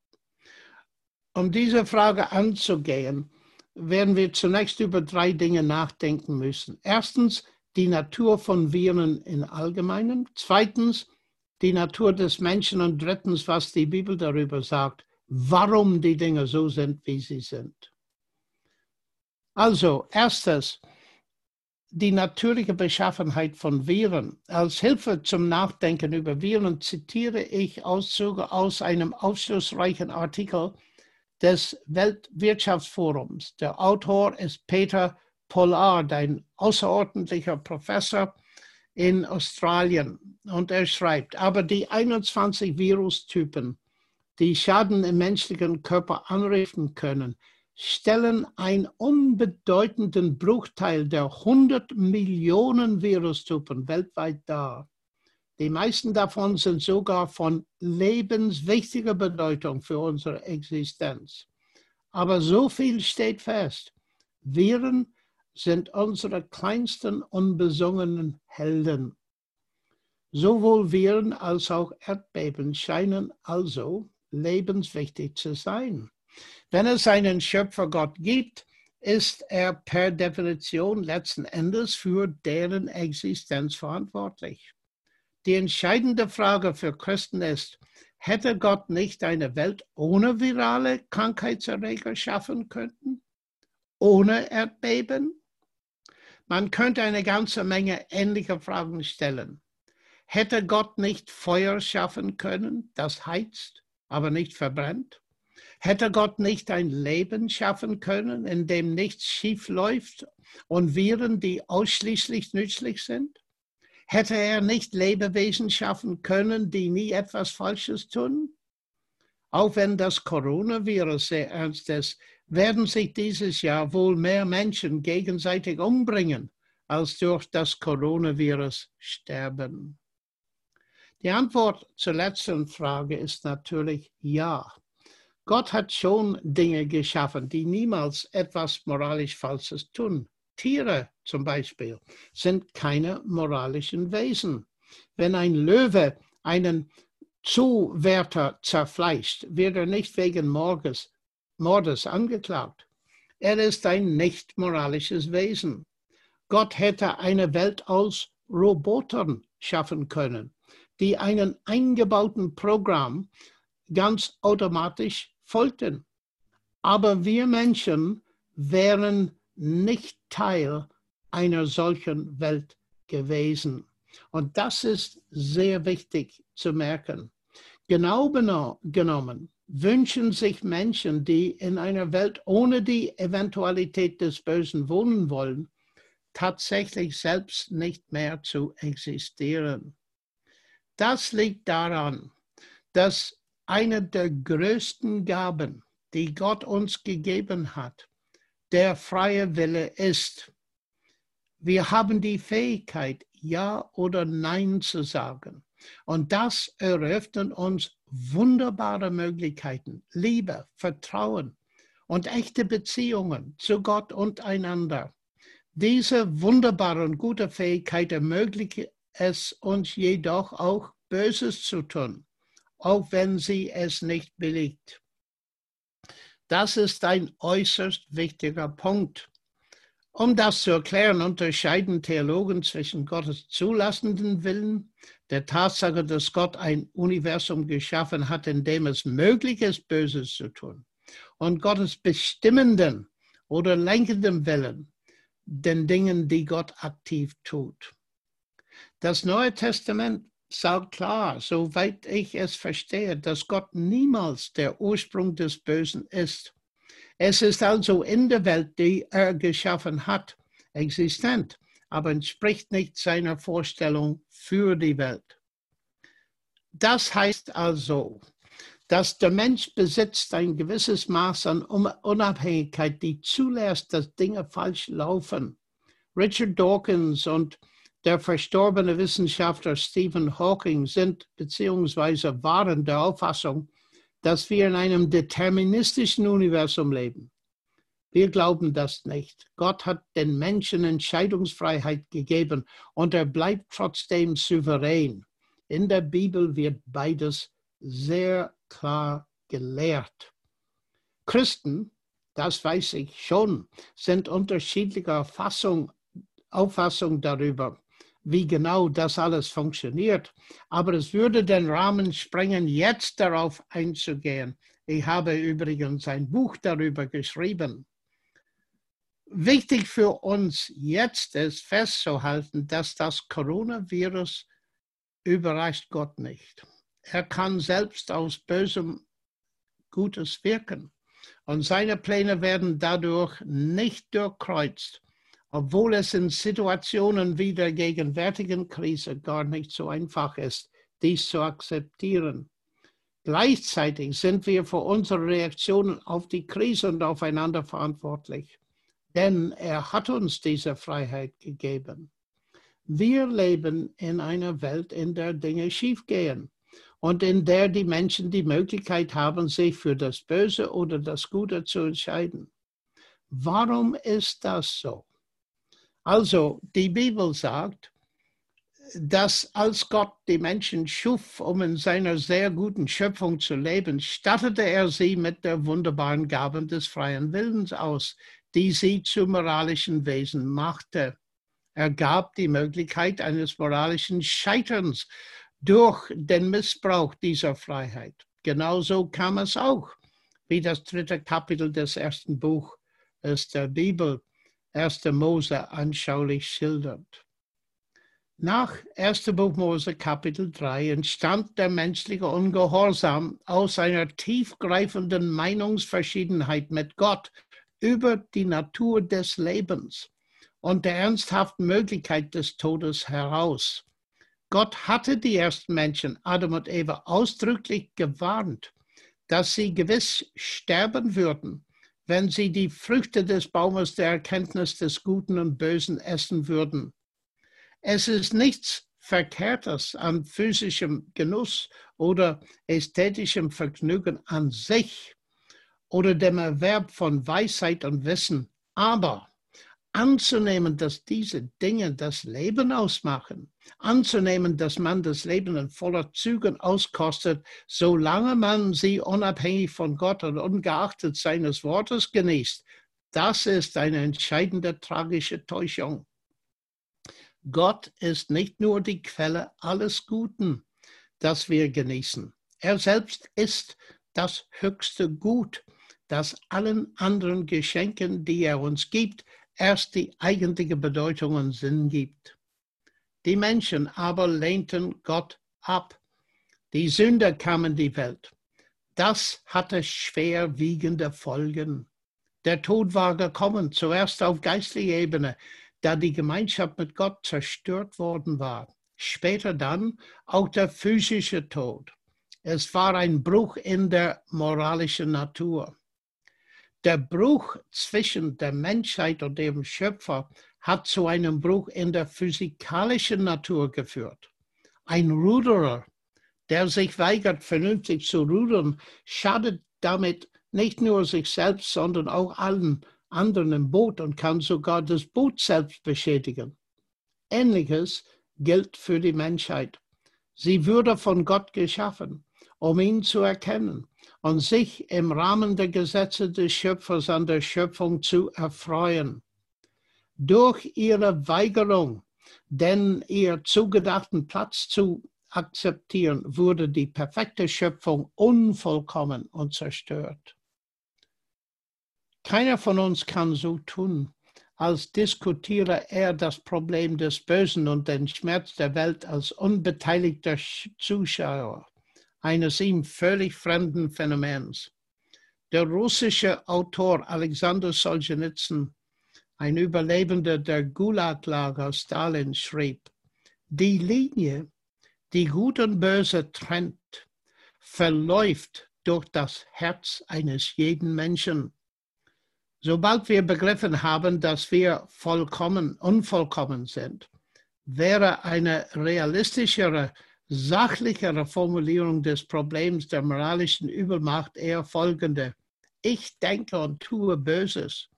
Um diese Frage anzugehen, werden wir zunächst über drei Dinge nachdenken müssen. Erstens die Natur von Viren im Allgemeinen. Zweitens die Natur des Menschen und drittens, was die Bibel darüber sagt warum die Dinge so sind, wie sie sind. Also, erstes, die natürliche Beschaffenheit von Viren. Als Hilfe zum Nachdenken über Viren zitiere ich Auszüge aus einem aufschlussreichen Artikel des Weltwirtschaftsforums. Der Autor ist Peter Pollard, ein außerordentlicher Professor in Australien. Und er schreibt, aber die 21 Virustypen die Schaden im menschlichen Körper anrichten können, stellen einen unbedeutenden Bruchteil der 100 Millionen Virustypen weltweit dar. Die meisten davon sind sogar von lebenswichtiger Bedeutung für unsere Existenz. Aber so viel steht fest. Viren sind unsere kleinsten unbesungenen Helden. Sowohl Viren als auch Erdbeben scheinen also lebenswichtig zu sein. Wenn es einen Schöpfergott gibt, ist er per Definition letzten Endes für deren Existenz verantwortlich. Die entscheidende Frage für Christen ist, hätte Gott nicht eine Welt ohne virale Krankheitserreger schaffen können? Ohne Erdbeben? Man könnte eine ganze Menge ähnlicher Fragen stellen. Hätte Gott nicht Feuer schaffen können, das heizt? aber nicht verbrennt? Hätte Gott nicht ein Leben schaffen können, in dem nichts schief läuft und Viren, die ausschließlich nützlich sind? Hätte er nicht Lebewesen schaffen können, die nie etwas Falsches tun? Auch wenn das Coronavirus sehr ernst ist, werden sich dieses Jahr wohl mehr Menschen gegenseitig umbringen, als durch das Coronavirus sterben. Die Antwort zur letzten Frage ist natürlich ja. Gott hat schon Dinge geschaffen, die niemals etwas moralisch Falsches tun. Tiere zum Beispiel sind keine moralischen Wesen. Wenn ein Löwe einen Zuwärter zerfleischt, wird er nicht wegen Mordes, Mordes angeklagt. Er ist ein nicht moralisches Wesen. Gott hätte eine Welt aus Robotern schaffen können, die einen eingebauten Programm ganz automatisch folgten. Aber wir Menschen wären nicht Teil einer solchen Welt gewesen. Und das ist sehr wichtig zu merken. Genau genommen wünschen sich Menschen, die in einer Welt ohne die Eventualität des Bösen wohnen wollen, tatsächlich selbst nicht mehr zu existieren. Das liegt daran, dass eine der größten Gaben, die Gott uns gegeben hat, der freie Wille ist. Wir haben die Fähigkeit, Ja oder Nein zu sagen. Und das eröffnet uns wunderbare Möglichkeiten, Liebe, Vertrauen und echte Beziehungen zu Gott und einander. Diese wunderbare und gute Fähigkeit ermöglicht es uns jedoch auch, Böses zu tun, auch wenn sie es nicht billigt. Das ist ein äußerst wichtiger Punkt. Um das zu erklären, unterscheiden Theologen zwischen Gottes zulassenden Willen, der Tatsache, dass Gott ein Universum geschaffen hat, in dem es möglich ist, Böses zu tun, und Gottes bestimmenden oder lenkenden Willen, den Dingen, die Gott aktiv tut. Das Neue Testament sagt klar, soweit ich es verstehe, dass Gott niemals der Ursprung des Bösen ist. Es ist also in der Welt, die er geschaffen hat, existent, aber entspricht nicht seiner Vorstellung für die Welt. Das heißt also, dass der Mensch besitzt ein gewisses Maß an Unabhängigkeit, die zulässt, dass Dinge falsch laufen. Richard Dawkins und der verstorbene Wissenschaftler Stephen Hawking sind bzw. waren der Auffassung, dass wir in einem deterministischen Universum leben. Wir glauben das nicht. Gott hat den Menschen Entscheidungsfreiheit gegeben und er bleibt trotzdem souverän. In der Bibel wird beides sehr klar gelehrt. Christen, das weiß ich schon, sind unterschiedlicher Fassung, Auffassung darüber, wie genau das alles funktioniert. Aber es würde den Rahmen sprengen, jetzt darauf einzugehen. Ich habe übrigens ein Buch darüber geschrieben. Wichtig für uns jetzt ist festzuhalten, dass das Coronavirus überrascht Gott nicht. Er kann selbst aus Bösem Gutes wirken. Und seine Pläne werden dadurch nicht durchkreuzt obwohl es in Situationen wie der gegenwärtigen Krise gar nicht so einfach ist, dies zu akzeptieren. Gleichzeitig sind wir für unsere Reaktionen auf die Krise und aufeinander verantwortlich, denn er hat uns diese Freiheit gegeben. Wir leben in einer Welt, in der Dinge schiefgehen und in der die Menschen die Möglichkeit haben, sich für das Böse oder das Gute zu entscheiden. Warum ist das so? Also, die Bibel sagt, dass als Gott die Menschen schuf, um in seiner sehr guten Schöpfung zu leben, stattete er sie mit der wunderbaren Gabe des freien Willens aus, die sie zu moralischen Wesen machte. Er gab die Möglichkeit eines moralischen Scheiterns durch den Missbrauch dieser Freiheit. Genauso kam es auch, wie das dritte Kapitel des ersten Buches der Bibel 1. Mose anschaulich schildert. Nach 1. Buch Mose Kapitel 3 entstand der menschliche Ungehorsam aus einer tiefgreifenden Meinungsverschiedenheit mit Gott über die Natur des Lebens und der ernsthaften Möglichkeit des Todes heraus. Gott hatte die ersten Menschen, Adam und Eva, ausdrücklich gewarnt, dass sie gewiss sterben würden, wenn sie die Früchte des Baumes der Erkenntnis des Guten und Bösen essen würden. Es ist nichts Verkehrtes an physischem Genuss oder ästhetischem Vergnügen an sich oder dem Erwerb von Weisheit und Wissen, aber anzunehmen, dass diese Dinge das Leben ausmachen, anzunehmen, dass man das Leben in voller Zügen auskostet, solange man sie unabhängig von Gott und ungeachtet seines Wortes genießt, das ist eine entscheidende tragische Täuschung. Gott ist nicht nur die Quelle alles Guten, das wir genießen. Er selbst ist das höchste Gut, das allen anderen Geschenken, die er uns gibt, erst die eigentliche Bedeutung und Sinn gibt. Die Menschen aber lehnten Gott ab. Die Sünder kamen in die Welt. Das hatte schwerwiegende Folgen. Der Tod war gekommen, zuerst auf geistlicher Ebene, da die Gemeinschaft mit Gott zerstört worden war. Später dann auch der physische Tod. Es war ein Bruch in der moralischen Natur. Der Bruch zwischen der Menschheit und dem Schöpfer hat zu einem Bruch in der physikalischen Natur geführt. Ein Ruderer, der sich weigert, vernünftig zu rudern, schadet damit nicht nur sich selbst, sondern auch allen anderen im Boot und kann sogar das Boot selbst beschädigen. Ähnliches gilt für die Menschheit. Sie würde von Gott geschaffen, um ihn zu erkennen und sich im Rahmen der Gesetze des Schöpfers an der Schöpfung zu erfreuen. Durch ihre Weigerung, den ihr zugedachten Platz zu akzeptieren, wurde die perfekte Schöpfung unvollkommen und zerstört. Keiner von uns kann so tun, als diskutiere er das Problem des Bösen und den Schmerz der Welt als unbeteiligter Zuschauer eines ihm völlig fremden Phänomens. Der russische Autor Alexander Solzhenitsyn, ein Überlebender der Gulag-Lager Stalin, schrieb, die Linie, die Gut und Böse trennt, verläuft durch das Herz eines jeden Menschen. Sobald wir begriffen haben, dass wir vollkommen unvollkommen sind, wäre eine realistischere sachlichere Formulierung des Problems der moralischen Übelmacht eher folgende. Ich denke und tue Böses.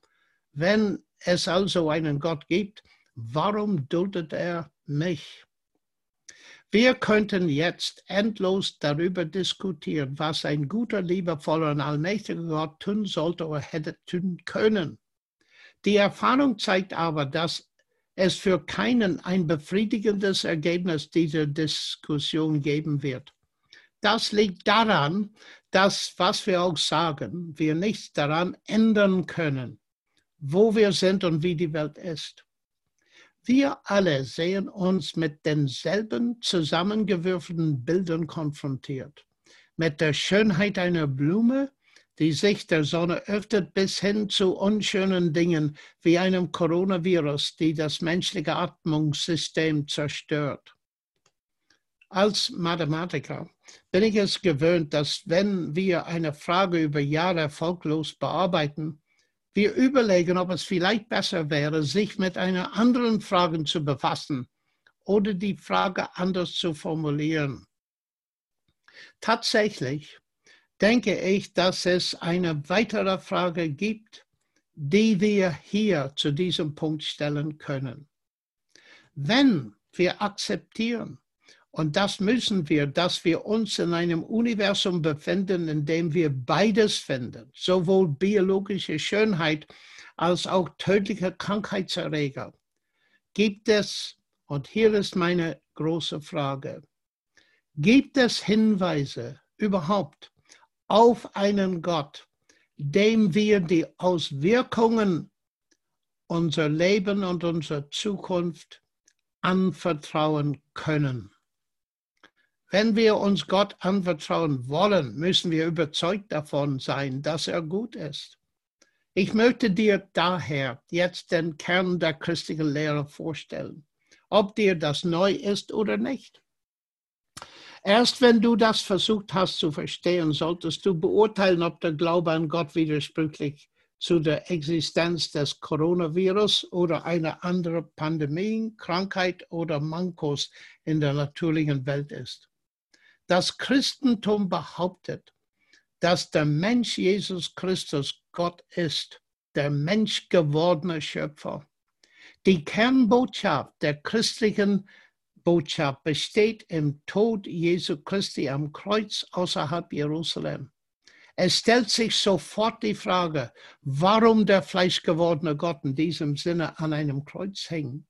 Wenn es also einen Gott gibt, warum duldet er mich? Wir könnten jetzt endlos darüber diskutieren, was ein guter, liebevoller und allmächtiger Gott tun sollte oder hätte tun können. Die Erfahrung zeigt aber, dass es für keinen ein befriedigendes Ergebnis dieser Diskussion geben wird. Das liegt daran, dass, was wir auch sagen, wir nichts daran ändern können, wo wir sind und wie die Welt ist. Wir alle sehen uns mit denselben zusammengewürfelten Bildern konfrontiert. Mit der Schönheit einer Blume, die sich der Sonne öffnet bis hin zu unschönen Dingen wie einem Coronavirus, die das menschliche Atmungssystem zerstört. Als Mathematiker bin ich es gewöhnt, dass wenn wir eine Frage über Jahre erfolglos bearbeiten, wir überlegen, ob es vielleicht besser wäre, sich mit einer anderen Frage zu befassen oder die Frage anders zu formulieren. Tatsächlich denke ich, dass es eine weitere Frage gibt, die wir hier zu diesem Punkt stellen können. Wenn wir akzeptieren, und das müssen wir, dass wir uns in einem Universum befinden, in dem wir beides finden, sowohl biologische Schönheit als auch tödliche Krankheitserreger, gibt es, und hier ist meine große Frage, gibt es Hinweise überhaupt auf einen Gott, dem wir die Auswirkungen unser Leben und unsere Zukunft anvertrauen können. Wenn wir uns Gott anvertrauen wollen, müssen wir überzeugt davon sein, dass er gut ist. Ich möchte dir daher jetzt den Kern der christlichen Lehre vorstellen, ob dir das neu ist oder nicht. Erst wenn du das versucht hast zu verstehen, solltest du beurteilen, ob der Glaube an Gott widersprüchlich zu der Existenz des Coronavirus oder einer anderen Pandemie, Krankheit oder Mankos in der natürlichen Welt ist. Das Christentum behauptet, dass der Mensch Jesus Christus Gott ist, der menschgewordene Schöpfer. Die Kernbotschaft der christlichen Botschaft besteht im Tod Jesu Christi am Kreuz außerhalb Jerusalem. Es stellt sich sofort die Frage, warum der fleischgewordene Gott in diesem Sinne an einem Kreuz hängt.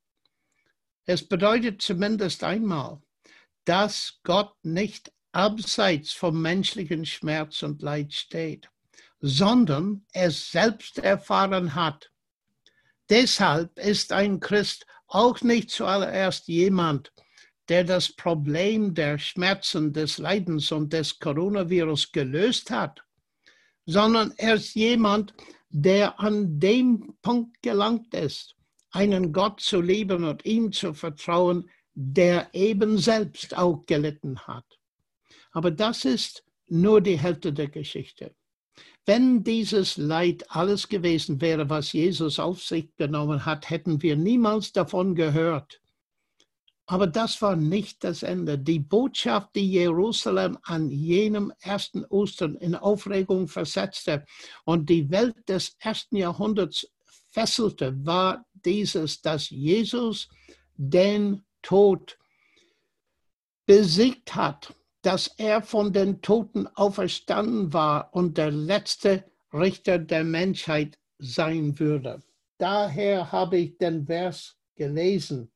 Es bedeutet zumindest einmal, dass Gott nicht abseits vom menschlichen Schmerz und Leid steht, sondern es selbst erfahren hat. Deshalb ist ein Christ auch nicht zuallererst jemand, der das Problem der Schmerzen, des Leidens und des Coronavirus gelöst hat, sondern er ist jemand, der an dem Punkt gelangt ist, einen Gott zu lieben und ihm zu vertrauen, der eben selbst auch gelitten hat. Aber das ist nur die Hälfte der Geschichte. Wenn dieses Leid alles gewesen wäre, was Jesus auf sich genommen hat, hätten wir niemals davon gehört. Aber das war nicht das Ende. Die Botschaft, die Jerusalem an jenem ersten Ostern in Aufregung versetzte und die Welt des ersten Jahrhunderts fesselte, war dieses, dass Jesus den Tod besiegt hat, dass er von den Toten auferstanden war und der letzte Richter der Menschheit sein würde. Daher habe ich den Vers gelesen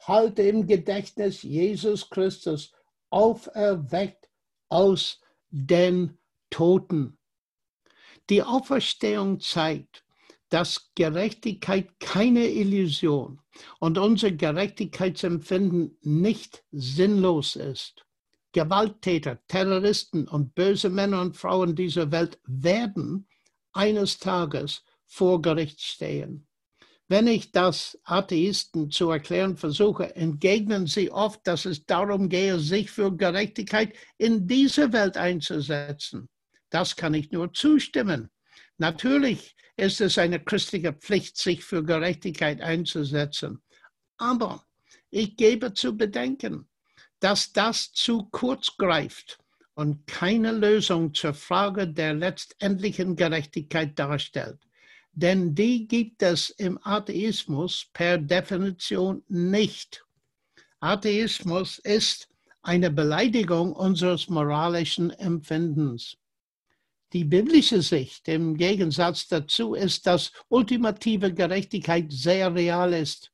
halte im Gedächtnis Jesus Christus auferweckt aus den Toten. Die Auferstehung zeigt, dass Gerechtigkeit keine Illusion und unser Gerechtigkeitsempfinden nicht sinnlos ist. Gewalttäter, Terroristen und böse Männer und Frauen dieser Welt werden eines Tages vor Gericht stehen. Wenn ich das Atheisten zu erklären versuche, entgegnen sie oft, dass es darum gehe, sich für Gerechtigkeit in dieser Welt einzusetzen. Das kann ich nur zustimmen. Natürlich ist es eine christliche Pflicht, sich für Gerechtigkeit einzusetzen. Aber ich gebe zu bedenken, dass das zu kurz greift und keine Lösung zur Frage der letztendlichen Gerechtigkeit darstellt denn die gibt es im Atheismus per Definition nicht. Atheismus ist eine Beleidigung unseres moralischen Empfindens. Die biblische Sicht im Gegensatz dazu ist, dass ultimative Gerechtigkeit sehr real ist.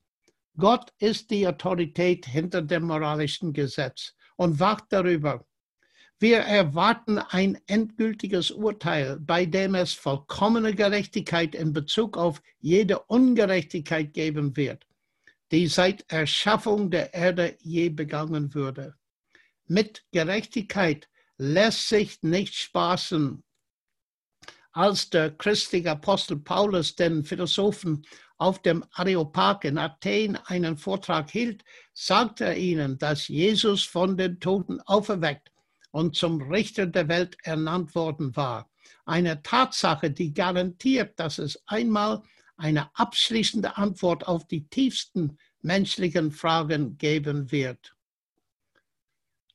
Gott ist die Autorität hinter dem moralischen Gesetz und wacht darüber. Wir erwarten ein endgültiges Urteil, bei dem es vollkommene Gerechtigkeit in Bezug auf jede Ungerechtigkeit geben wird, die seit Erschaffung der Erde je begangen würde. Mit Gerechtigkeit lässt sich nicht spaßen. Als der christliche Apostel Paulus den Philosophen auf dem Areopag in Athen einen Vortrag hielt, sagte er ihnen, dass Jesus von den Toten auferweckt und zum Richter der Welt ernannt worden war. Eine Tatsache, die garantiert, dass es einmal eine abschließende Antwort auf die tiefsten menschlichen Fragen geben wird.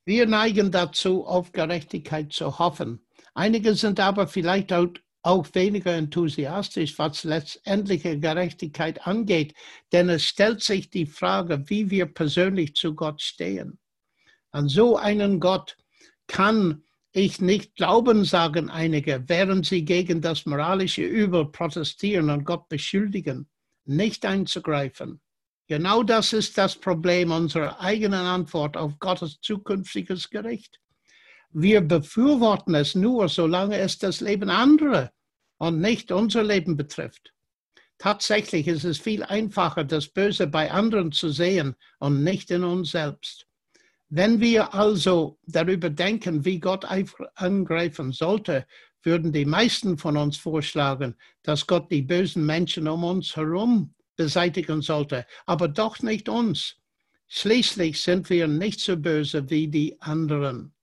Wir neigen dazu, auf Gerechtigkeit zu hoffen. Einige sind aber vielleicht auch weniger enthusiastisch, was letztendliche Gerechtigkeit angeht, denn es stellt sich die Frage, wie wir persönlich zu Gott stehen. An so einen Gott kann ich nicht glauben, sagen einige, während sie gegen das moralische Übel protestieren und Gott beschuldigen, nicht einzugreifen. Genau das ist das Problem unserer eigenen Antwort auf Gottes zukünftiges Gericht. Wir befürworten es nur, solange es das Leben anderer und nicht unser Leben betrifft. Tatsächlich ist es viel einfacher, das Böse bei anderen zu sehen und nicht in uns selbst. Wenn wir also darüber denken, wie Gott angreifen sollte, würden die meisten von uns vorschlagen, dass Gott die bösen Menschen um uns herum beseitigen sollte, aber doch nicht uns. Schließlich sind wir nicht so böse wie die anderen.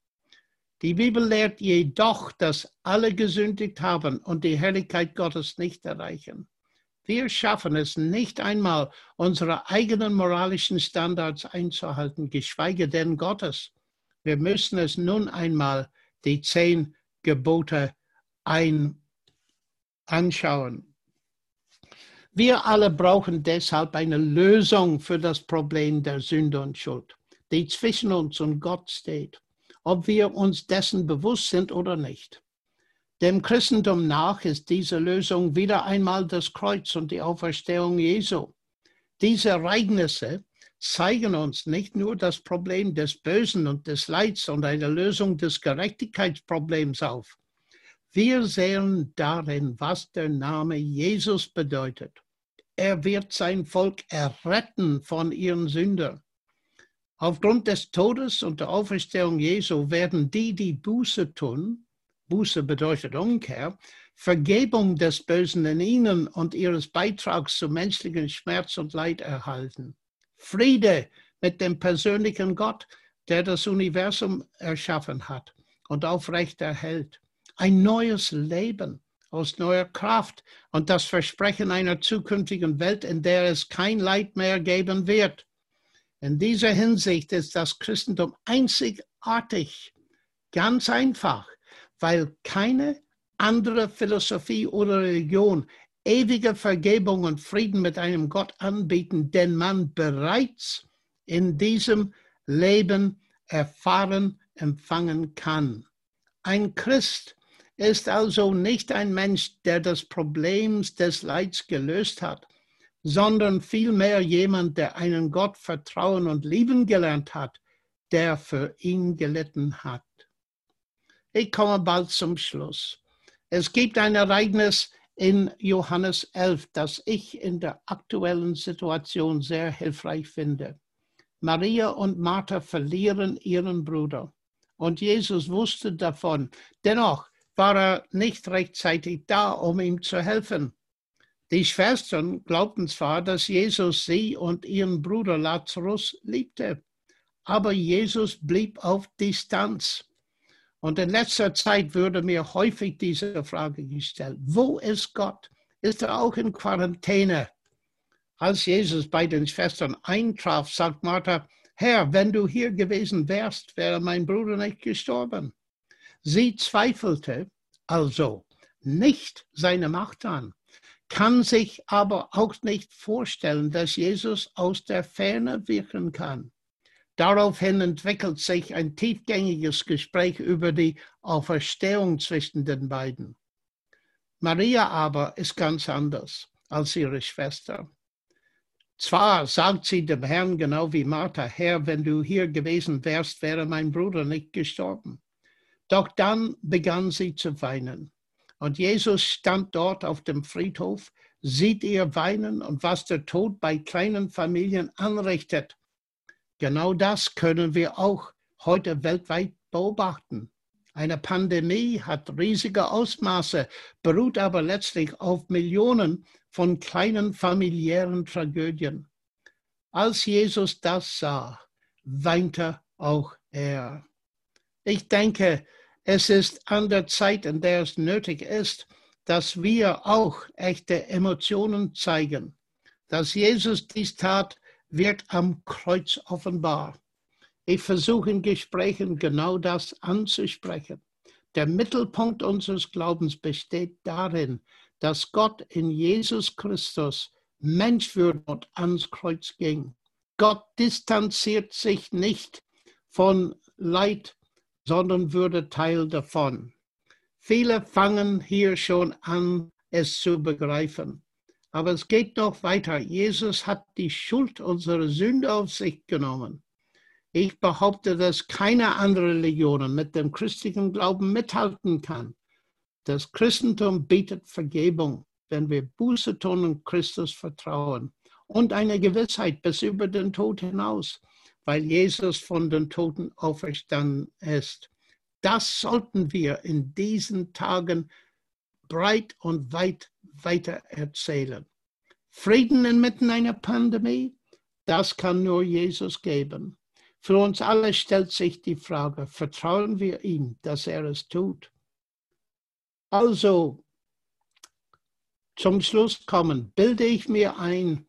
Die Bibel lehrt jedoch, dass alle gesündigt haben und die Herrlichkeit Gottes nicht erreichen. Wir schaffen es nicht einmal, unsere eigenen moralischen Standards einzuhalten, geschweige denn Gottes. Wir müssen es nun einmal die zehn Gebote ein anschauen. Wir alle brauchen deshalb eine Lösung für das Problem der Sünde und Schuld, die zwischen uns und Gott steht, ob wir uns dessen bewusst sind oder nicht. Dem Christentum nach ist diese Lösung wieder einmal das Kreuz und die Auferstehung Jesu. Diese Ereignisse zeigen uns nicht nur das Problem des Bösen und des Leids und eine Lösung des Gerechtigkeitsproblems auf. Wir sehen darin, was der Name Jesus bedeutet. Er wird sein Volk erretten von ihren Sündern. Aufgrund des Todes und der Auferstehung Jesu werden die, die Buße tun, Buße bedeutet Umkehr, Vergebung des Bösen in ihnen und ihres Beitrags zu menschlichen Schmerz und Leid erhalten. Friede mit dem persönlichen Gott, der das Universum erschaffen hat und aufrecht erhält. Ein neues Leben aus neuer Kraft und das Versprechen einer zukünftigen Welt, in der es kein Leid mehr geben wird. In dieser Hinsicht ist das Christentum einzigartig, ganz einfach, weil keine andere Philosophie oder Religion ewige Vergebung und Frieden mit einem Gott anbieten, den man bereits in diesem Leben erfahren, empfangen kann. Ein Christ ist also nicht ein Mensch, der das Problem des Leids gelöst hat, sondern vielmehr jemand, der einen Gott vertrauen und lieben gelernt hat, der für ihn gelitten hat. Ich komme bald zum Schluss. Es gibt ein Ereignis, in Johannes 11, das ich in der aktuellen Situation sehr hilfreich finde. Maria und Martha verlieren ihren Bruder und Jesus wusste davon. Dennoch war er nicht rechtzeitig da, um ihm zu helfen. Die Schwestern glaubten zwar, dass Jesus sie und ihren Bruder Lazarus liebte, aber Jesus blieb auf Distanz. Und in letzter Zeit würde mir häufig diese Frage gestellt, wo ist Gott? Ist er auch in Quarantäne? Als Jesus bei den Schwestern eintraf, sagt Martha, Herr, wenn du hier gewesen wärst, wäre mein Bruder nicht gestorben. Sie zweifelte also nicht seine Macht an, kann sich aber auch nicht vorstellen, dass Jesus aus der Ferne wirken kann. Daraufhin entwickelt sich ein tiefgängiges Gespräch über die Auferstehung zwischen den beiden. Maria aber ist ganz anders als ihre Schwester. Zwar sagt sie dem Herrn genau wie Martha, Herr, wenn du hier gewesen wärst, wäre mein Bruder nicht gestorben. Doch dann begann sie zu weinen. Und Jesus stand dort auf dem Friedhof, sieht ihr weinen und was der Tod bei kleinen Familien anrichtet. Genau das können wir auch heute weltweit beobachten. Eine Pandemie hat riesige Ausmaße, beruht aber letztlich auf Millionen von kleinen familiären Tragödien. Als Jesus das sah, weinte auch er. Ich denke, es ist an der Zeit, in der es nötig ist, dass wir auch echte Emotionen zeigen. Dass Jesus dies tat, wird am Kreuz offenbar. Ich versuche in Gesprächen genau das anzusprechen. Der Mittelpunkt unseres Glaubens besteht darin, dass Gott in Jesus Christus Mensch wurde und ans Kreuz ging. Gott distanziert sich nicht von Leid, sondern würde Teil davon. Viele fangen hier schon an, es zu begreifen. Aber es geht noch weiter. Jesus hat die Schuld unserer Sünde auf sich genommen. Ich behaupte, dass keine andere Religion mit dem christlichen Glauben mithalten kann. Das Christentum bietet Vergebung, wenn wir Buße tun und Christus vertrauen. Und eine Gewissheit bis über den Tod hinaus, weil Jesus von den Toten auferstanden ist. Das sollten wir in diesen Tagen breit und weit weiter erzählen. Frieden inmitten einer Pandemie, Das kann nur Jesus geben. Für uns alle stellt sich die Frage, vertrauen wir ihm, dass er es tut? Also, zum Schluss kommen, bilde ich mir ein,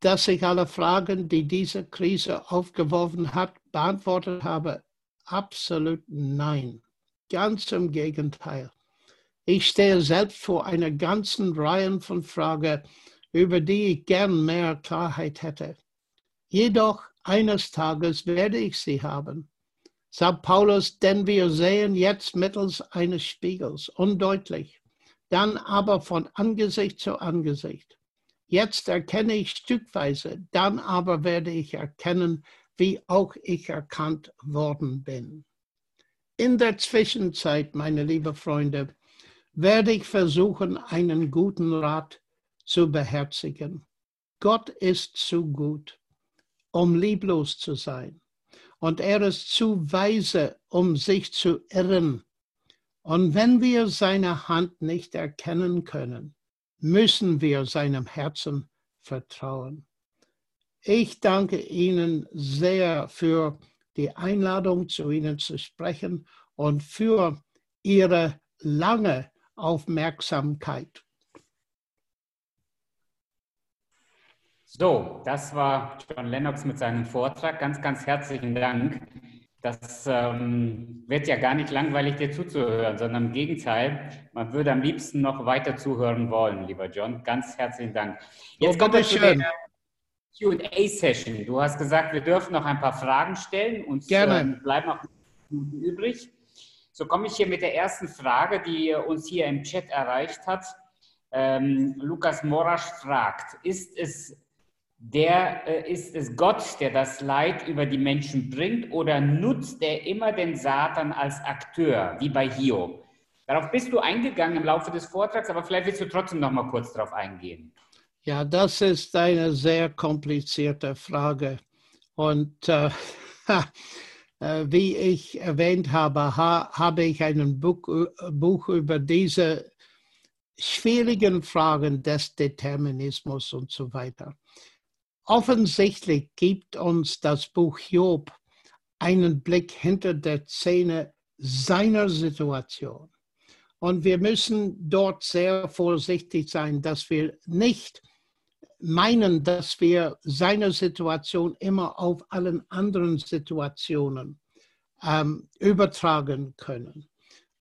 dass ich alle Fragen, die diese Krise aufgeworfen hat, beantwortet habe? Absolut nein. Ganz im Gegenteil. Ich stehe selbst vor einer ganzen Reihe von Fragen, über die ich gern mehr Klarheit hätte. Jedoch eines Tages werde ich sie haben. Sagt Paulus, denn wir sehen jetzt mittels eines Spiegels undeutlich, dann aber von Angesicht zu Angesicht. Jetzt erkenne ich stückweise, dann aber werde ich erkennen, wie auch ich erkannt worden bin. In der Zwischenzeit, meine lieben Freunde, werde ich versuchen, einen guten Rat zu beherzigen. Gott ist zu gut, um lieblos zu sein. Und er ist zu weise, um sich zu irren. Und wenn wir seine Hand nicht erkennen können, müssen wir seinem Herzen vertrauen. Ich danke Ihnen sehr für die Einladung, zu Ihnen zu sprechen und für Ihre lange Aufmerksamkeit. So, das war John Lennox mit seinem Vortrag. Ganz, ganz herzlichen Dank. Das ähm, wird ja gar nicht langweilig, dir zuzuhören, sondern im Gegenteil, man würde am liebsten noch weiter zuhören wollen, lieber John. Ganz herzlichen Dank. Jetzt oh, kommt es zu der QA-Session. Du hast gesagt, wir dürfen noch ein paar Fragen stellen und Gerne. Äh, bleiben noch Minuten übrig. So komme ich hier mit der ersten Frage, die uns hier im Chat erreicht hat. Ähm, Lukas Morasch fragt, ist es der äh, ist es Gott, der das Leid über die Menschen bringt, oder nutzt er immer den Satan als Akteur, wie bei Hiob? Darauf bist du eingegangen im Laufe des Vortrags, aber vielleicht willst du trotzdem noch mal kurz darauf eingehen. Ja, das ist eine sehr komplizierte Frage. Und äh, wie ich erwähnt habe, ha, habe ich ein Buch, äh, Buch über diese schwierigen Fragen des Determinismus und so weiter. Offensichtlich gibt uns das Buch Job einen Blick hinter der Szene seiner Situation. Und wir müssen dort sehr vorsichtig sein, dass wir nicht meinen, dass wir seine Situation immer auf allen anderen Situationen ähm, übertragen können.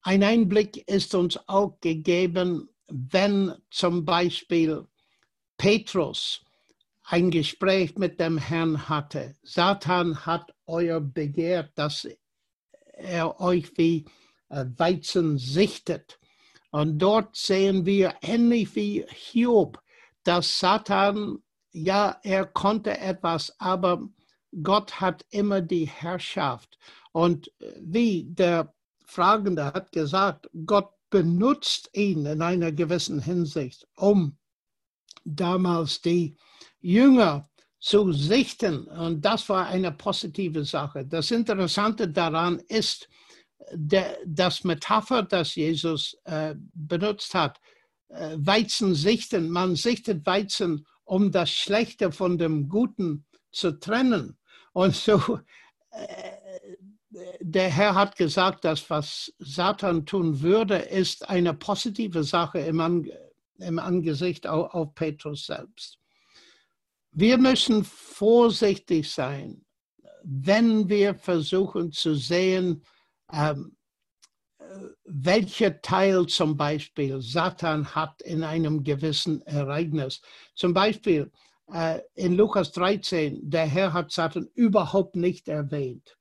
Ein Einblick ist uns auch gegeben, wenn zum Beispiel Petrus ein Gespräch mit dem Herrn hatte. Satan hat euer begehrt, dass er euch wie äh, Weizen sichtet. Und dort sehen wir ähnlich wie Hiob, dass Satan, ja, er konnte etwas, aber Gott hat immer die Herrschaft. Und wie der Fragende hat gesagt, Gott benutzt ihn in einer gewissen Hinsicht, um damals die Jünger zu sichten. Und das war eine positive Sache. Das Interessante daran ist, der, das Metapher, das Jesus äh, benutzt hat, Weizen sichten. Man sichtet Weizen, um das Schlechte von dem Guten zu trennen. Und so, äh, der Herr hat gesagt, dass was Satan tun würde, ist eine positive Sache im, An im Angesicht auf, auf Petrus selbst. Wir müssen vorsichtig sein, wenn wir versuchen zu sehen, ähm, welcher Teil zum Beispiel Satan hat in einem gewissen Ereignis. Zum Beispiel äh, in Lukas 13, der Herr hat Satan überhaupt nicht erwähnt.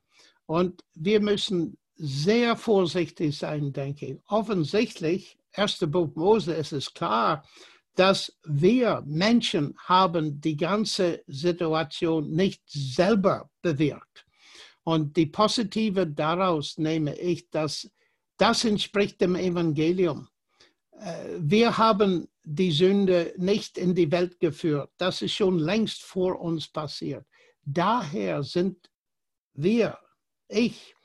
Und wir müssen sehr vorsichtig sein, denke ich. Offensichtlich, erste Buch Mose, ist es klar, dass wir Menschen haben die ganze Situation nicht selber bewirkt. Und die positive daraus nehme ich, dass das entspricht dem Evangelium. Äh, wir haben die Sünde nicht in die Welt geführt. Das ist schon längst vor uns passiert. Daher sind wir, ich,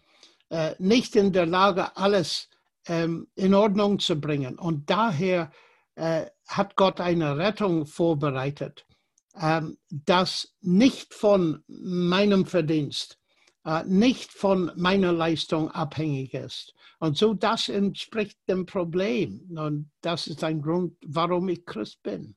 äh, nicht in der Lage, alles ähm, in Ordnung zu bringen. Und daher äh, hat Gott eine Rettung vorbereitet. ähm, das nicht von meinem Verdienst, nicht von meiner Leistung abhängig ist. Und so das entspricht dem Problem. Und das ist ein Grund, warum ich Christ bin.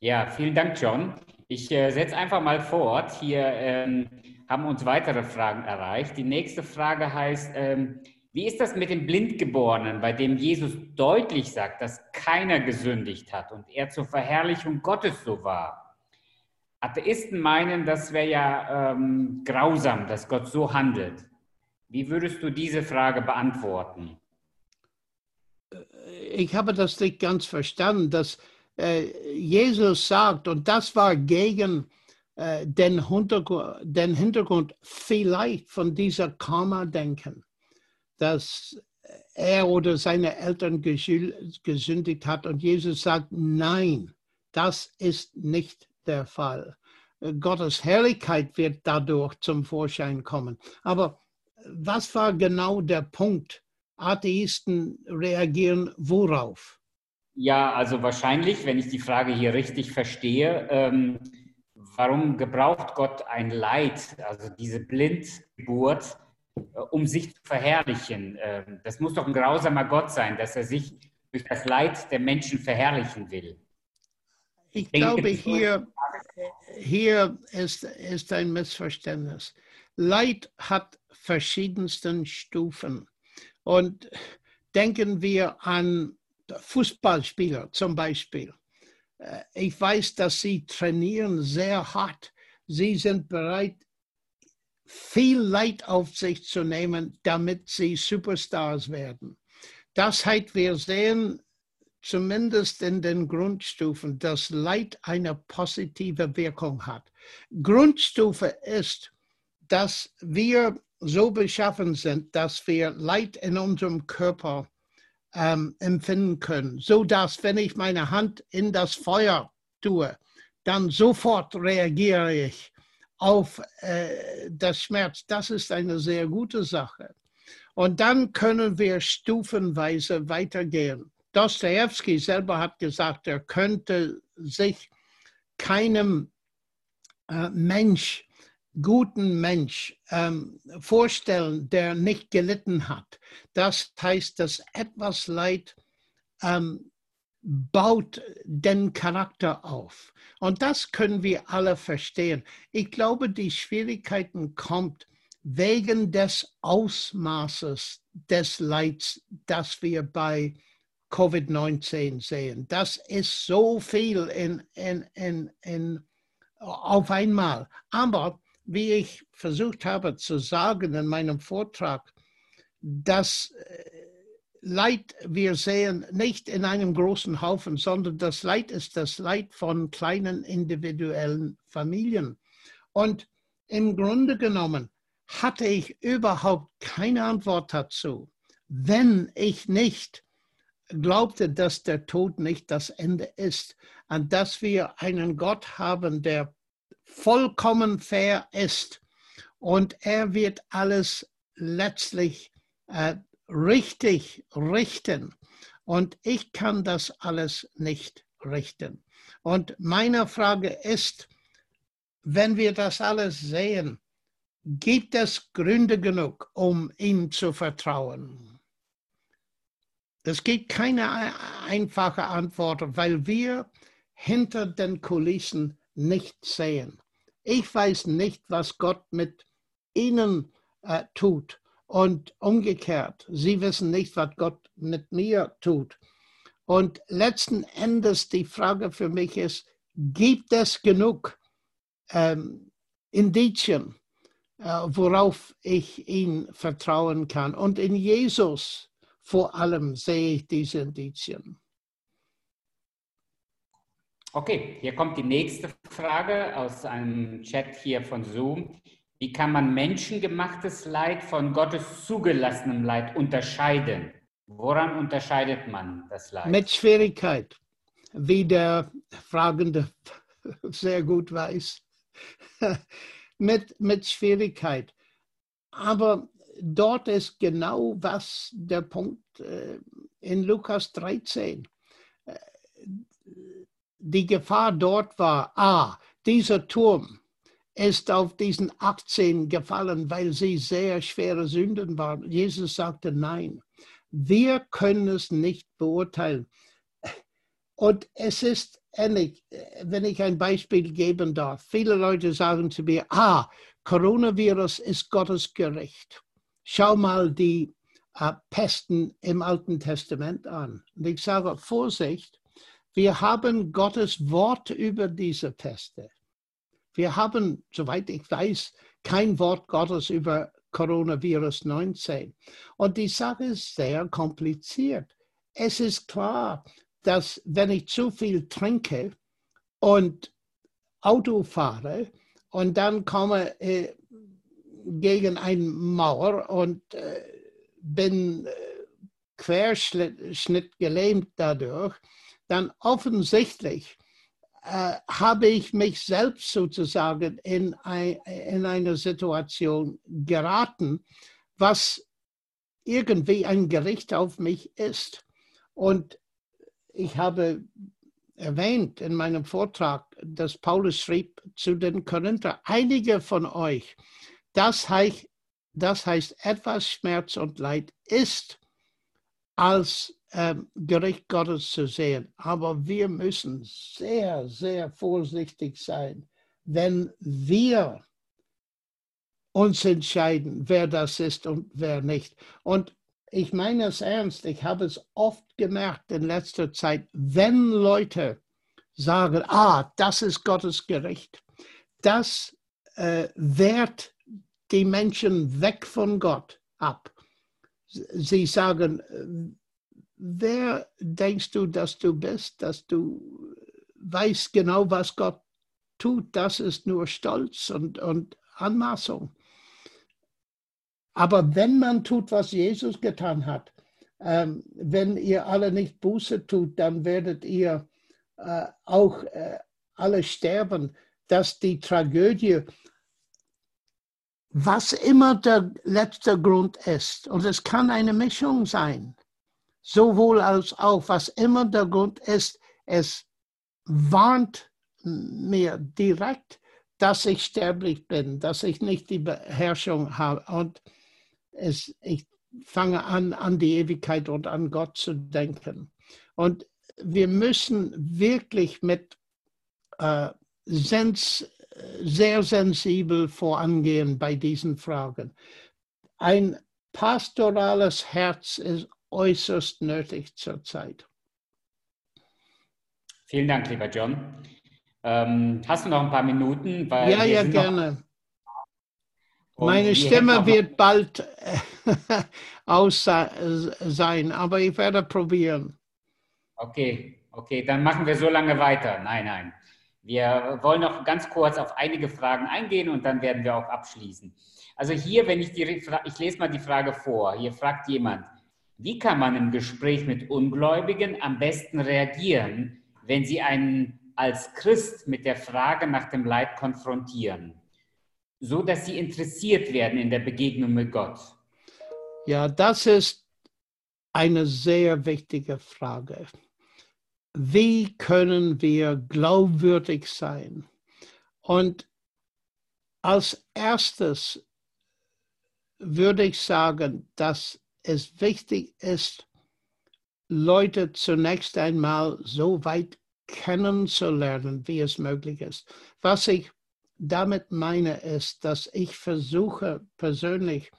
Ja, vielen Dank, John. Ich äh, setze einfach mal fort. Hier ähm, haben uns weitere Fragen erreicht. Die nächste Frage heißt, ähm, wie ist das mit dem Blindgeborenen, bei dem Jesus deutlich sagt, dass keiner gesündigt hat und er zur Verherrlichung Gottes so war? Atheisten meinen, das wäre ja ähm, grausam, dass Gott so handelt. Wie würdest du diese Frage beantworten? Ich habe das nicht ganz verstanden, dass äh, Jesus sagt, und das war gegen äh, den, Hintergrund, den Hintergrund vielleicht von dieser Karma-Denken dass er oder seine Eltern gesündigt hat. Und Jesus sagt, nein, das ist nicht der Fall. Gottes Herrlichkeit wird dadurch zum Vorschein kommen. Aber was war genau der Punkt? Atheisten reagieren worauf? Ja, also wahrscheinlich, wenn ich die Frage hier richtig verstehe, ähm, warum gebraucht Gott ein Leid, also diese Blindgeburt, um sich zu verherrlichen. Ähm, das muss doch ein grausamer Gott sein, dass er sich durch das Leid der Menschen verherrlichen will. Ich glaube, hier, hier ist, ist ein Missverständnis. Leid hat verschiedensten Stufen. Und denken wir an Fußballspieler zum Beispiel. Äh, ich weiß, dass sie trainieren sehr hart. Sie sind bereit, viel Leid auf sich zu nehmen, damit sie Superstars werden. Das heißt, wir sehen zumindest in den Grundstufen, dass Leid eine positive Wirkung hat. Grundstufe ist, dass wir so beschaffen sind, dass wir Leid in unserem Körper ähm, empfinden können, so dass wenn ich meine Hand in das Feuer tue, dann sofort reagiere ich auf äh, das Schmerz. Das ist eine sehr gute Sache. Und dann können wir stufenweise weitergehen. Dostoevsky selber hat gesagt, er könnte sich keinem äh, Mensch, guten Mensch ähm, vorstellen, der nicht gelitten hat. Das heißt, dass etwas Leid ähm, baut den Charakter auf. Und das können wir alle verstehen. Ich glaube, die Schwierigkeiten kommt wegen des Ausmaßes des Leids, das wir bei Covid-19 sehen. Das ist so viel in, in, in, in, auf einmal. Aber wie ich versucht habe zu sagen in meinem Vortrag, dass äh, Leid wir sehen nicht in einem großen Haufen, sondern das Leid ist das Leid von kleinen individuellen Familien. Und im Grunde genommen hatte ich überhaupt keine Antwort dazu, wenn ich nicht glaubte, dass der Tod nicht das Ende ist und dass wir einen Gott haben, der vollkommen fair ist und er wird alles letztlich äh, richtig richten. Und ich kann das alles nicht richten. Und meine Frage ist, wenn wir das alles sehen, gibt es Gründe genug, um ihm zu vertrauen? Es gibt keine einfache Antwort, weil wir hinter den Kulissen nicht sehen. Ich weiß nicht, was Gott mit ihnen äh, tut. Und umgekehrt, sie wissen nicht, was Gott mit mir tut. Und letzten Endes die Frage für mich ist, gibt es genug ähm, Indizien, äh, worauf ich ihn vertrauen kann? Und in Jesus vor allem sehe ich diese Indizien. Okay, hier kommt die nächste Frage aus einem Chat hier von Zoom. Wie kann man menschengemachtes Leid von Gottes zugelassenem Leid unterscheiden? Woran unterscheidet man das Leid? Mit Schwierigkeit, wie der Fragende sehr gut weiß. mit, mit Schwierigkeit. Aber dort ist genau was der Punkt äh, in Lukas 13. Äh, die Gefahr dort war, ah, dieser Turm ist auf diesen 18 gefallen, weil sie sehr schwere Sünden waren. Jesus sagte, nein, wir können es nicht beurteilen. Und es ist ähnlich, wenn ich ein Beispiel geben darf. Viele Leute sagen zu mir, ah, Coronavirus ist Gottes Gericht. Schau mal die äh, Pesten im Alten Testament an. Und ich sage, Vorsicht, wir haben Gottes Wort über diese Peste. Wir haben, soweit ich weiß, kein Wort Gottes über Coronavirus 19. Und die Sache ist sehr kompliziert. Es ist klar, dass wenn ich zu viel trinke und Auto fahre und dann komme äh, gegen eine Mauer und äh, bin äh, Querschnitt gelähmt dadurch, dann offensichtlich äh, habe ich mich selbst sozusagen in, ein, in eine Situation geraten, was irgendwie ein Gericht auf mich ist. Und ich habe erwähnt in meinem Vortrag, dass Paulus schrieb zu den Korinther, einige von euch, das heißt, das heißt etwas Schmerz und Leid ist als ähm, Gericht Gottes zu sehen. Aber wir müssen sehr, sehr vorsichtig sein, wenn wir uns entscheiden, wer das ist und wer nicht. Und ich meine es ernst, ich habe es oft gemerkt in letzter Zeit, wenn Leute sagen, ah, das ist Gottes Gericht, das äh, wehrt die Menschen weg von Gott ab. Sie sagen, wer denkst du, dass du bist, dass du weißt genau, was Gott tut, das ist nur Stolz und, und Anmaßung. Aber wenn man tut, was Jesus getan hat, ähm, wenn ihr alle nicht Buße tut, dann werdet ihr äh, auch äh, alle sterben, dass die Tragödie, was immer der letzte Grund ist, und es kann eine Mischung sein, sowohl als auch, was immer der Grund ist, es warnt mir direkt, dass ich sterblich bin, dass ich nicht die Beherrschung habe. Und es, ich fange an, an die Ewigkeit und an Gott zu denken. Und wir müssen wirklich mit äh, sens sehr sensibel vorangehen bei diesen Fragen. Ein pastorales Herz ist äußerst nötig zurzeit. Vielen Dank, lieber John. Ähm, hast du noch ein paar Minuten? ja, ja, gerne. Meine Stimme wird bald äh, aus sein, aber ich werde probieren. Okay, okay, dann machen wir so lange weiter. Nein, nein. Wir wollen noch ganz kurz auf einige Fragen eingehen und dann werden wir auch abschließen. Also hier, wenn ich die, ich lese mal die Frage vor. Hier fragt jemand, wie kann man im Gespräch mit Ungläubigen am besten reagieren, wenn sie einen als Christ mit der Frage nach dem Leid konfrontieren, so dass sie interessiert werden in der Begegnung mit Gott? Ja, das ist eine sehr wichtige Frage. Wie können wir glaubwürdig sein? Und als erstes würde ich sagen, dass es wichtig ist, Leute zunächst einmal so weit kennenzulernen, wie es möglich ist. Was ich damit meine, ist, dass ich versuche persönlich,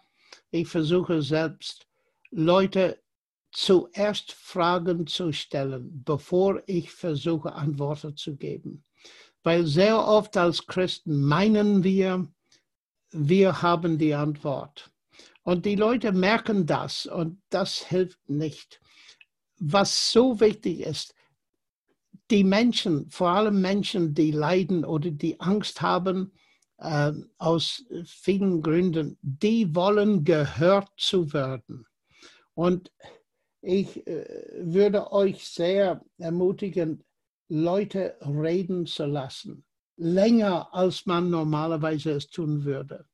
ich versuche selbst, Leute zuerst Fragen zu stellen, bevor ich versuche, Antworten zu geben. Weil sehr oft als Christen meinen wir, wir haben die Antwort. Und die Leute merken das und das hilft nicht. Was so wichtig ist, die Menschen, vor allem Menschen, die leiden oder die Angst haben, äh, aus vielen Gründen, die wollen gehört zu werden. Und ich äh, würde euch sehr ermutigen, Leute reden zu lassen, länger als man normalerweise es tun würde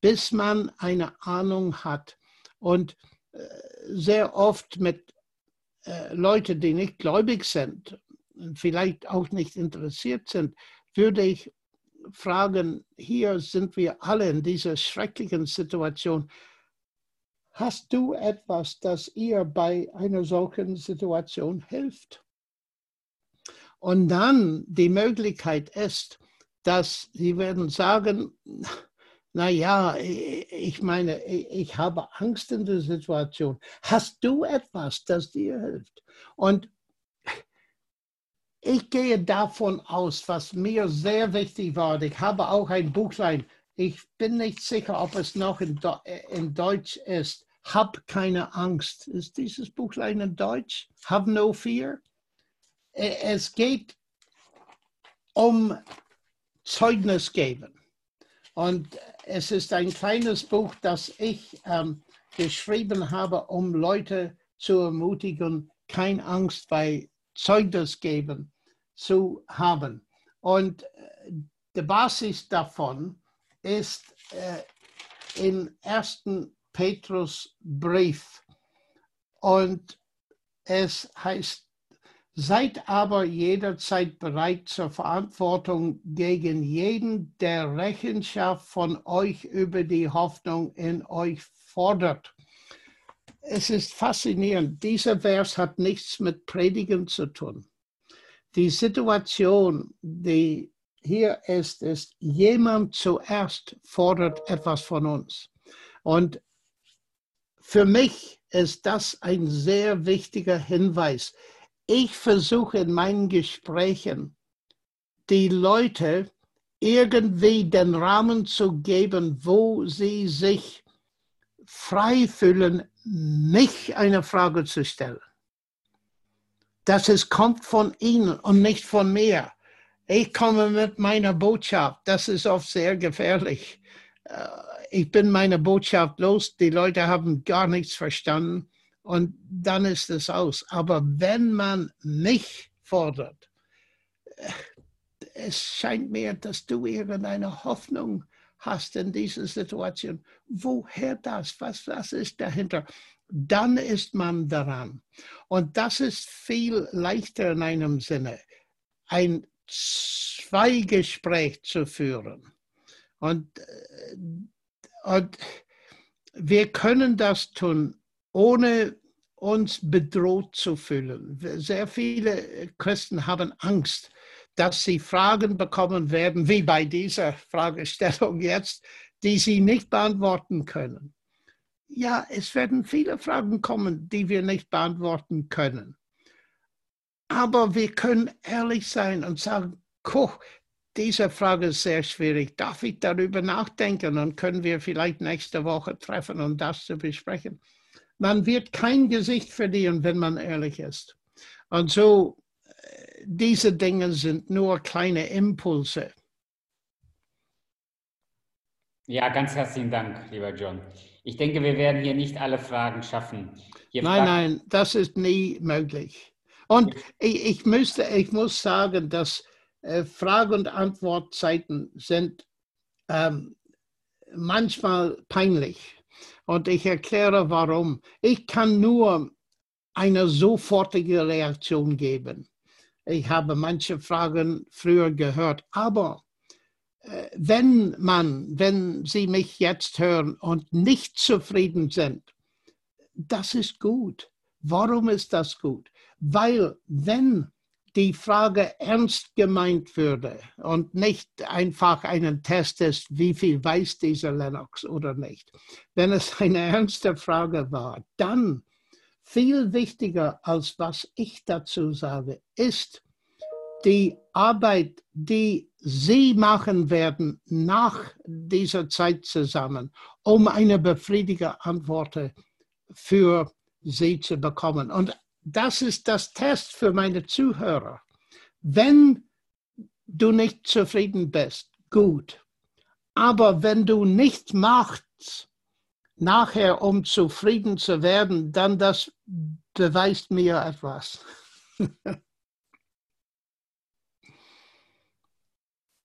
bis man eine Ahnung hat. Und äh, sehr oft mit äh, Leuten, die nicht gläubig sind, vielleicht auch nicht interessiert sind, würde ich fragen, hier sind wir alle in dieser schrecklichen Situation. Hast du etwas, das ihr bei einer solchen Situation hilft? Und dann die Möglichkeit ist, dass sie werden sagen, na ja, ich meine, ich habe Angst in der Situation. Hast du etwas, das dir hilft? Und ich gehe davon aus, was mir sehr wichtig war. Ich habe auch ein Buchlein. Ich bin nicht sicher, ob es noch in, in Deutsch ist. Hab keine Angst. Ist dieses Buchlein in Deutsch? Have no fear. Es geht um Zeugnis geben. Und es ist ein kleines Buch, das ich ähm, geschrieben habe, um Leute zu ermutigen, keine Angst bei Zeugnis geben zu haben. Und äh, die Basis davon ist äh, im ersten Petrusbrief. Und es heißt, seid aber jederzeit bereit zur Verantwortung gegen jeden, der Rechenschaft von euch über die Hoffnung in euch fordert. Es ist faszinierend. Dieser Vers hat nichts mit Predigen zu tun. Die Situation, die hier ist, ist, jemand zuerst fordert etwas von uns. Und für mich ist das ein sehr wichtiger Hinweis. Ich versuche in meinen Gesprächen, die Leute irgendwie den Rahmen zu geben, wo sie sich frei fühlen, mich eine Frage zu stellen. Dass es kommt von ihnen und nicht von mir. Ich komme mit meiner Botschaft. Das ist oft sehr gefährlich. Äh, ich bin meine Botschaft los. Die Leute haben gar nichts verstanden und dann ist es aus. Aber wenn man mich fordert, es scheint mir, dass du irgendeine Hoffnung hast in dieser Situation. Woher das? Was, was ist dahinter? Dann ist man daran. Und das ist viel leichter in einem Sinne, ein Zweigespräch zu führen. Und, äh, und wir können das tun, ohne uns bedroht zu fühlen. Sehr viele Christen haben Angst, dass sie Fragen bekommen werden, wie bei dieser Fragestellung jetzt, die sie nicht beantworten können. Ja, es werden viele Fragen kommen, die wir nicht beantworten können. Aber wir können ehrlich sein und sagen, Koch, diese Frage ist sehr schwierig. Darf ich darüber nachdenken? Dann können wir vielleicht nächste Woche treffen, um das zu besprechen. Man wird kein Gesicht verlieren, wenn man ehrlich ist. Und so diese Dinge sind nur kleine Impulse. Ja, ganz herzlichen Dank, lieber John. Ich denke, wir werden hier nicht alle Fragen schaffen. Hier nein, nein, das ist nie möglich. Und ich, ich, müsste, ich muss sagen, dass äh, Frage- und Antwortzeiten sind ähm, manchmal peinlich. Und ich erkläre warum. Ich kann nur eine sofortige Reaktion geben. Ich habe manche Fragen früher gehört, aber äh, wenn man, wenn Sie mich jetzt hören und nicht zufrieden sind, das ist gut. Warum ist das gut? Weil wenn die Frage ernst gemeint würde und nicht einfach einen Test ist, wie viel weiß dieser Lennox oder nicht. Wenn es eine ernste Frage war, dann viel wichtiger als was ich dazu sage, ist die Arbeit, die Sie machen werden nach dieser Zeit zusammen, um eine befriedigende Antwort für Sie zu bekommen. Und das ist das Test für meine Zuhörer. Wenn du nicht zufrieden bist, gut. Aber wenn du nichts machst, nachher, um zufrieden zu werden, dann das beweist mir etwas.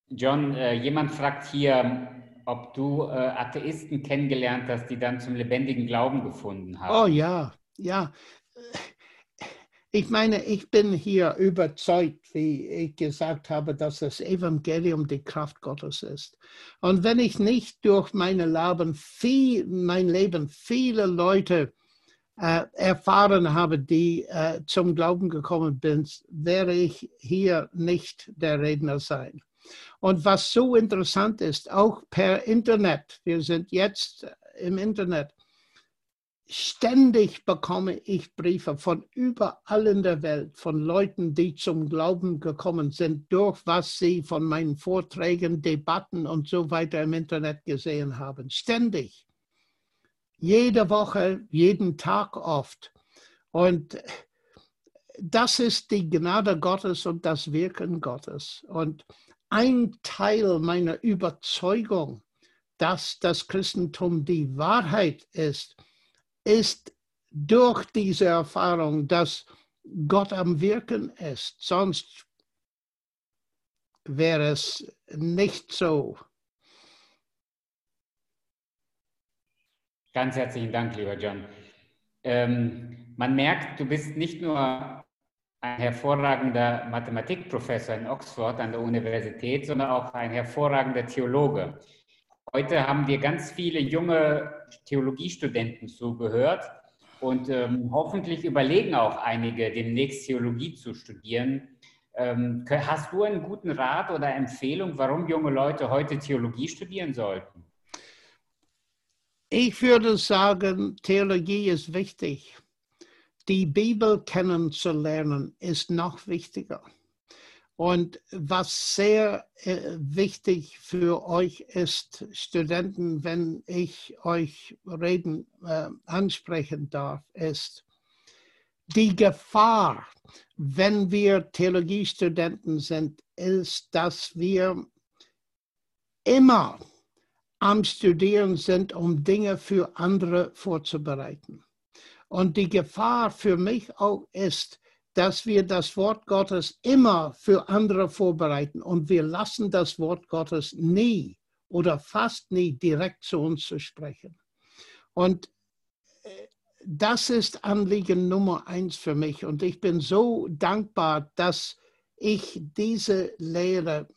John, äh, jemand fragt hier, ob du äh, Atheisten kennengelernt hast, die dann zum lebendigen Glauben gefunden haben. Oh ja, ja. Ich meine, ich bin hier überzeugt, wie ich gesagt habe, dass das Evangelium die Kraft Gottes ist. Und wenn ich nicht durch meine Leben viel, mein Leben viele Leute äh, erfahren habe, die äh, zum Glauben gekommen sind, wäre ich hier nicht der Redner sein. Und was so interessant ist, auch per Internet, wir sind jetzt im Internet, Ständig bekomme ich Briefe von überall in der Welt, von Leuten, die zum Glauben gekommen sind, durch was sie von meinen Vorträgen, Debatten und so weiter im Internet gesehen haben. Ständig. Jede Woche, jeden Tag oft. Und das ist die Gnade Gottes und das Wirken Gottes. Und ein Teil meiner Überzeugung, dass das Christentum die Wahrheit ist, ist durch diese Erfahrung, dass Gott am Wirken ist. Sonst wäre es nicht so. Ganz herzlichen Dank, lieber John. Ähm, man merkt, du bist nicht nur ein hervorragender Mathematikprofessor in Oxford an der Universität, sondern auch ein hervorragender Theologe. Heute haben wir ganz viele junge Theologiestudenten zugehört und ähm, hoffentlich überlegen auch einige, demnächst Theologie zu studieren. Ähm, hast du einen guten Rat oder Empfehlung, warum junge Leute heute Theologie studieren sollten? Ich würde sagen, Theologie ist wichtig. Die Bibel kennenzulernen ist noch wichtiger. Und was sehr äh, wichtig für euch ist, Studenten, wenn ich euch reden äh, ansprechen darf, ist die Gefahr, wenn wir Theologiestudenten sind, ist, dass wir immer am Studieren sind, um Dinge für andere vorzubereiten. Und die Gefahr für mich auch ist, dass wir das Wort Gottes immer für andere vorbereiten und wir lassen das Wort Gottes nie oder fast nie direkt zu uns zu sprechen. Und äh, das ist Anliegen Nummer eins für mich und ich bin so dankbar, dass ich diese Lehre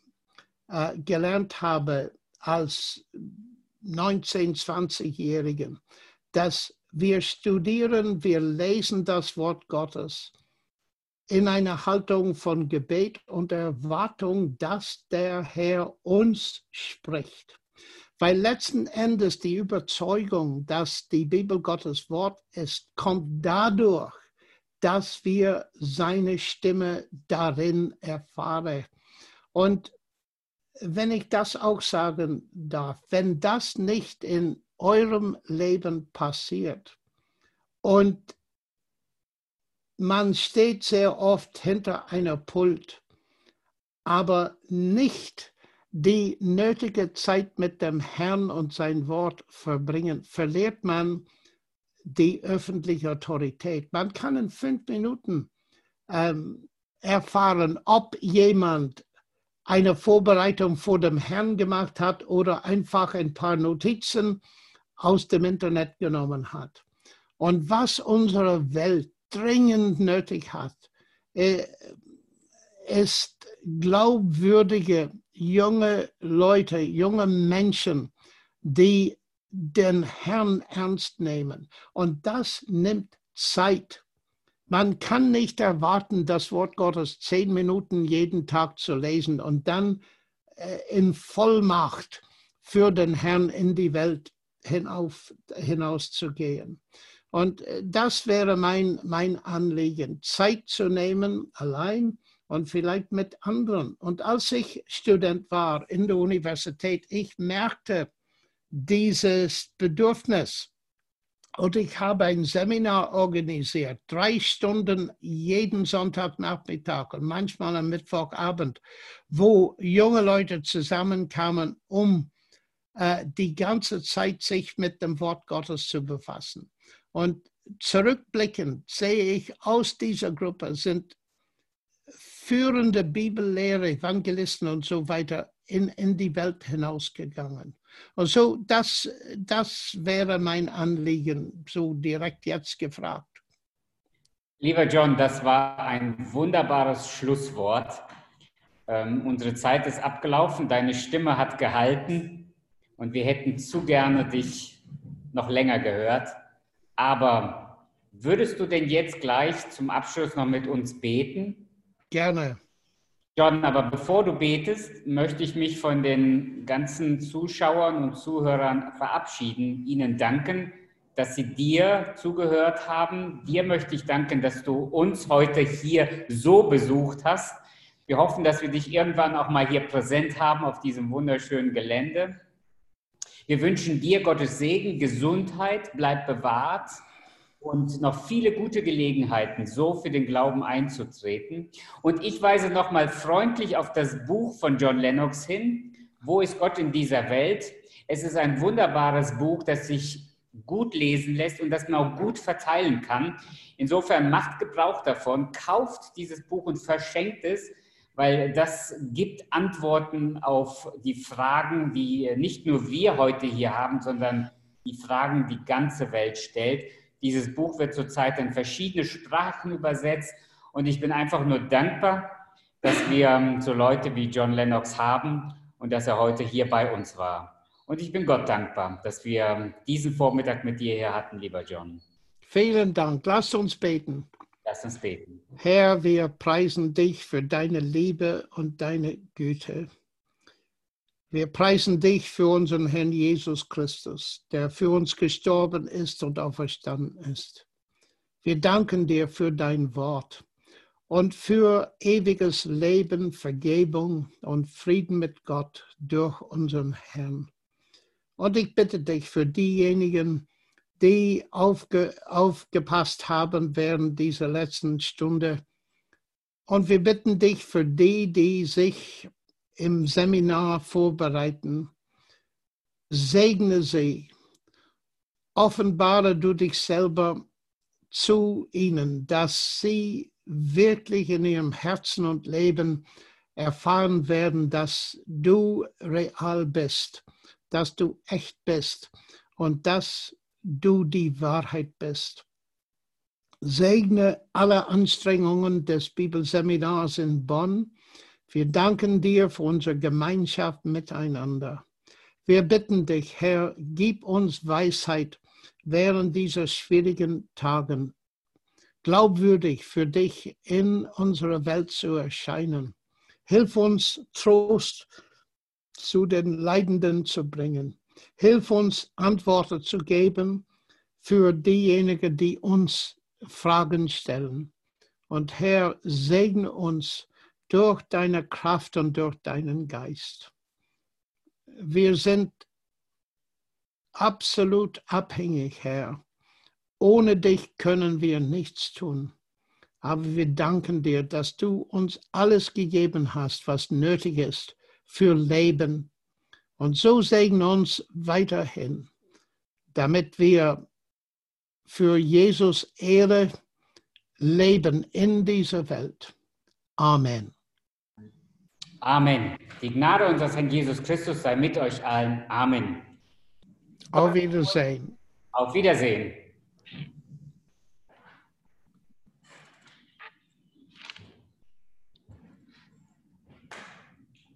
äh, gelernt habe als 19-, 20-Jährigen, dass wir studieren, wir lesen das Wort Gottes in einer Haltung von Gebet und Erwartung, dass der Herr uns spricht. Weil letzten Endes die Überzeugung, dass die Bibel Gottes Wort ist, kommt dadurch, dass wir seine Stimme darin erfahren. Und wenn ich das auch sagen darf, wenn das nicht in eurem Leben passiert und man steht sehr oft hinter einer Pult, aber nicht die nötige Zeit mit dem Herrn und sein Wort verbringen, verliert man die öffentliche Autorität. Man kann in fünf Minuten ähm, erfahren, ob jemand eine Vorbereitung vor dem Herrn gemacht hat oder einfach ein paar Notizen aus dem Internet genommen hat. Und was unsere Welt dringend nötig hat, ist glaubwürdige junge Leute, junge Menschen, die den Herrn ernst nehmen. Und das nimmt Zeit. Man kann nicht erwarten, das Wort Gottes zehn Minuten jeden Tag zu lesen und dann äh, in Vollmacht für den Herrn in die Welt hinauf, hinauszugehen. Und äh, das wäre mein, mein Anliegen, Zeit zu nehmen, allein und vielleicht mit anderen. Und als ich Student war in der Universität, ich merkte dieses Bedürfnis. Und ich habe ein Seminar organisiert, drei Stunden jeden Sonntagnachmittag und manchmal am Mittwochabend, wo junge Leute zusammenkamen, um äh, die ganze Zeit sich mit dem Wort Gottes zu befassen. Und zurückblickend sehe ich, aus dieser Gruppe sind führende Bibellehrer, Evangelisten und so weiter in, in die Welt hinausgegangen. Und so, das, das wäre mein Anliegen, so direkt jetzt gefragt. Lieber John, das war ein wunderbares Schlusswort. Ähm, unsere Zeit ist abgelaufen, deine Stimme hat gehalten und wir hätten zu gerne dich noch länger gehört. Aber würdest du denn jetzt gleich zum Abschluss noch mit uns beten? Gerne. John, aber bevor du betest, möchte ich mich von den ganzen Zuschauern und Zuhörern verabschieden, ihnen danken, dass sie dir zugehört haben. Dir möchte ich danken, dass du uns heute hier so besucht hast. Wir hoffen, dass wir dich irgendwann auch mal hier präsent haben auf diesem wunderschönen Gelände. Wir wünschen dir Gottes Segen, Gesundheit, bleib bewahrt und noch viele gute Gelegenheiten, so für den Glauben einzutreten. Und ich weise nochmal freundlich auf das Buch von John Lennox hin. Wo ist Gott in dieser Welt? Es ist ein wunderbares Buch, das sich gut lesen lässt und das man auch gut verteilen kann. Insofern macht Gebrauch davon, kauft dieses Buch und verschenkt es, weil das gibt Antworten auf die Fragen, die nicht nur wir heute hier haben, sondern die Fragen die ganze Welt stellt. Dieses Buch wird zurzeit in verschiedene Sprachen übersetzt und ich bin einfach nur dankbar, dass wir ähm, so Leute wie John Lennox haben und dass er heute hier bei uns war. Und ich bin Gott dankbar, dass wir ähm, diesen Vormittag mit dir hier hatten, lieber John. Vielen Dank. Lass uns beten. Lass uns beten. Herr, wir preisen dich für deine Liebe und deine Güte. Wir preisen dich für unseren Herrn Jesus Christus, der für uns gestorben ist und auferstanden ist. Wir danken dir für dein Wort und für ewiges Leben, Vergebung und Frieden mit Gott durch unseren Herrn. Und ich bitte dich für diejenigen, die aufge, aufgepasst haben während dieser letzten Stunde. Und wir bitten dich für die, die sich im Seminar vorbereiten. Segne sie. Offenbare du dich selber zu ihnen, dass sie wirklich in ihrem Herzen und Leben erfahren werden, dass du real bist, dass du echt bist und dass du die Wahrheit bist. Segne alle Anstrengungen des Bibelseminars in Bonn wir danken dir für unsere Gemeinschaft miteinander. Wir bitten dich, Herr, gib uns Weisheit während dieser schwierigen Tagen, glaubwürdig für dich in unserer Welt zu erscheinen. Hilf uns, Trost zu den Leidenden zu bringen. Hilf uns, Antworten zu geben für diejenigen, die uns Fragen stellen. Und Herr, segne uns durch deine Kraft und durch deinen Geist. Wir sind absolut abhängig, Herr. Ohne dich können wir nichts tun. Aber wir danken dir, dass du uns alles gegeben hast, was nötig ist für Leben. Und so segne uns weiterhin, damit wir für Jesus Ehre leben in dieser Welt. Amen. Amen. Die Gnade unseres Herrn Jesus Christus sei mit euch allen. Amen. Auf Wiedersehen. Auf Wiedersehen.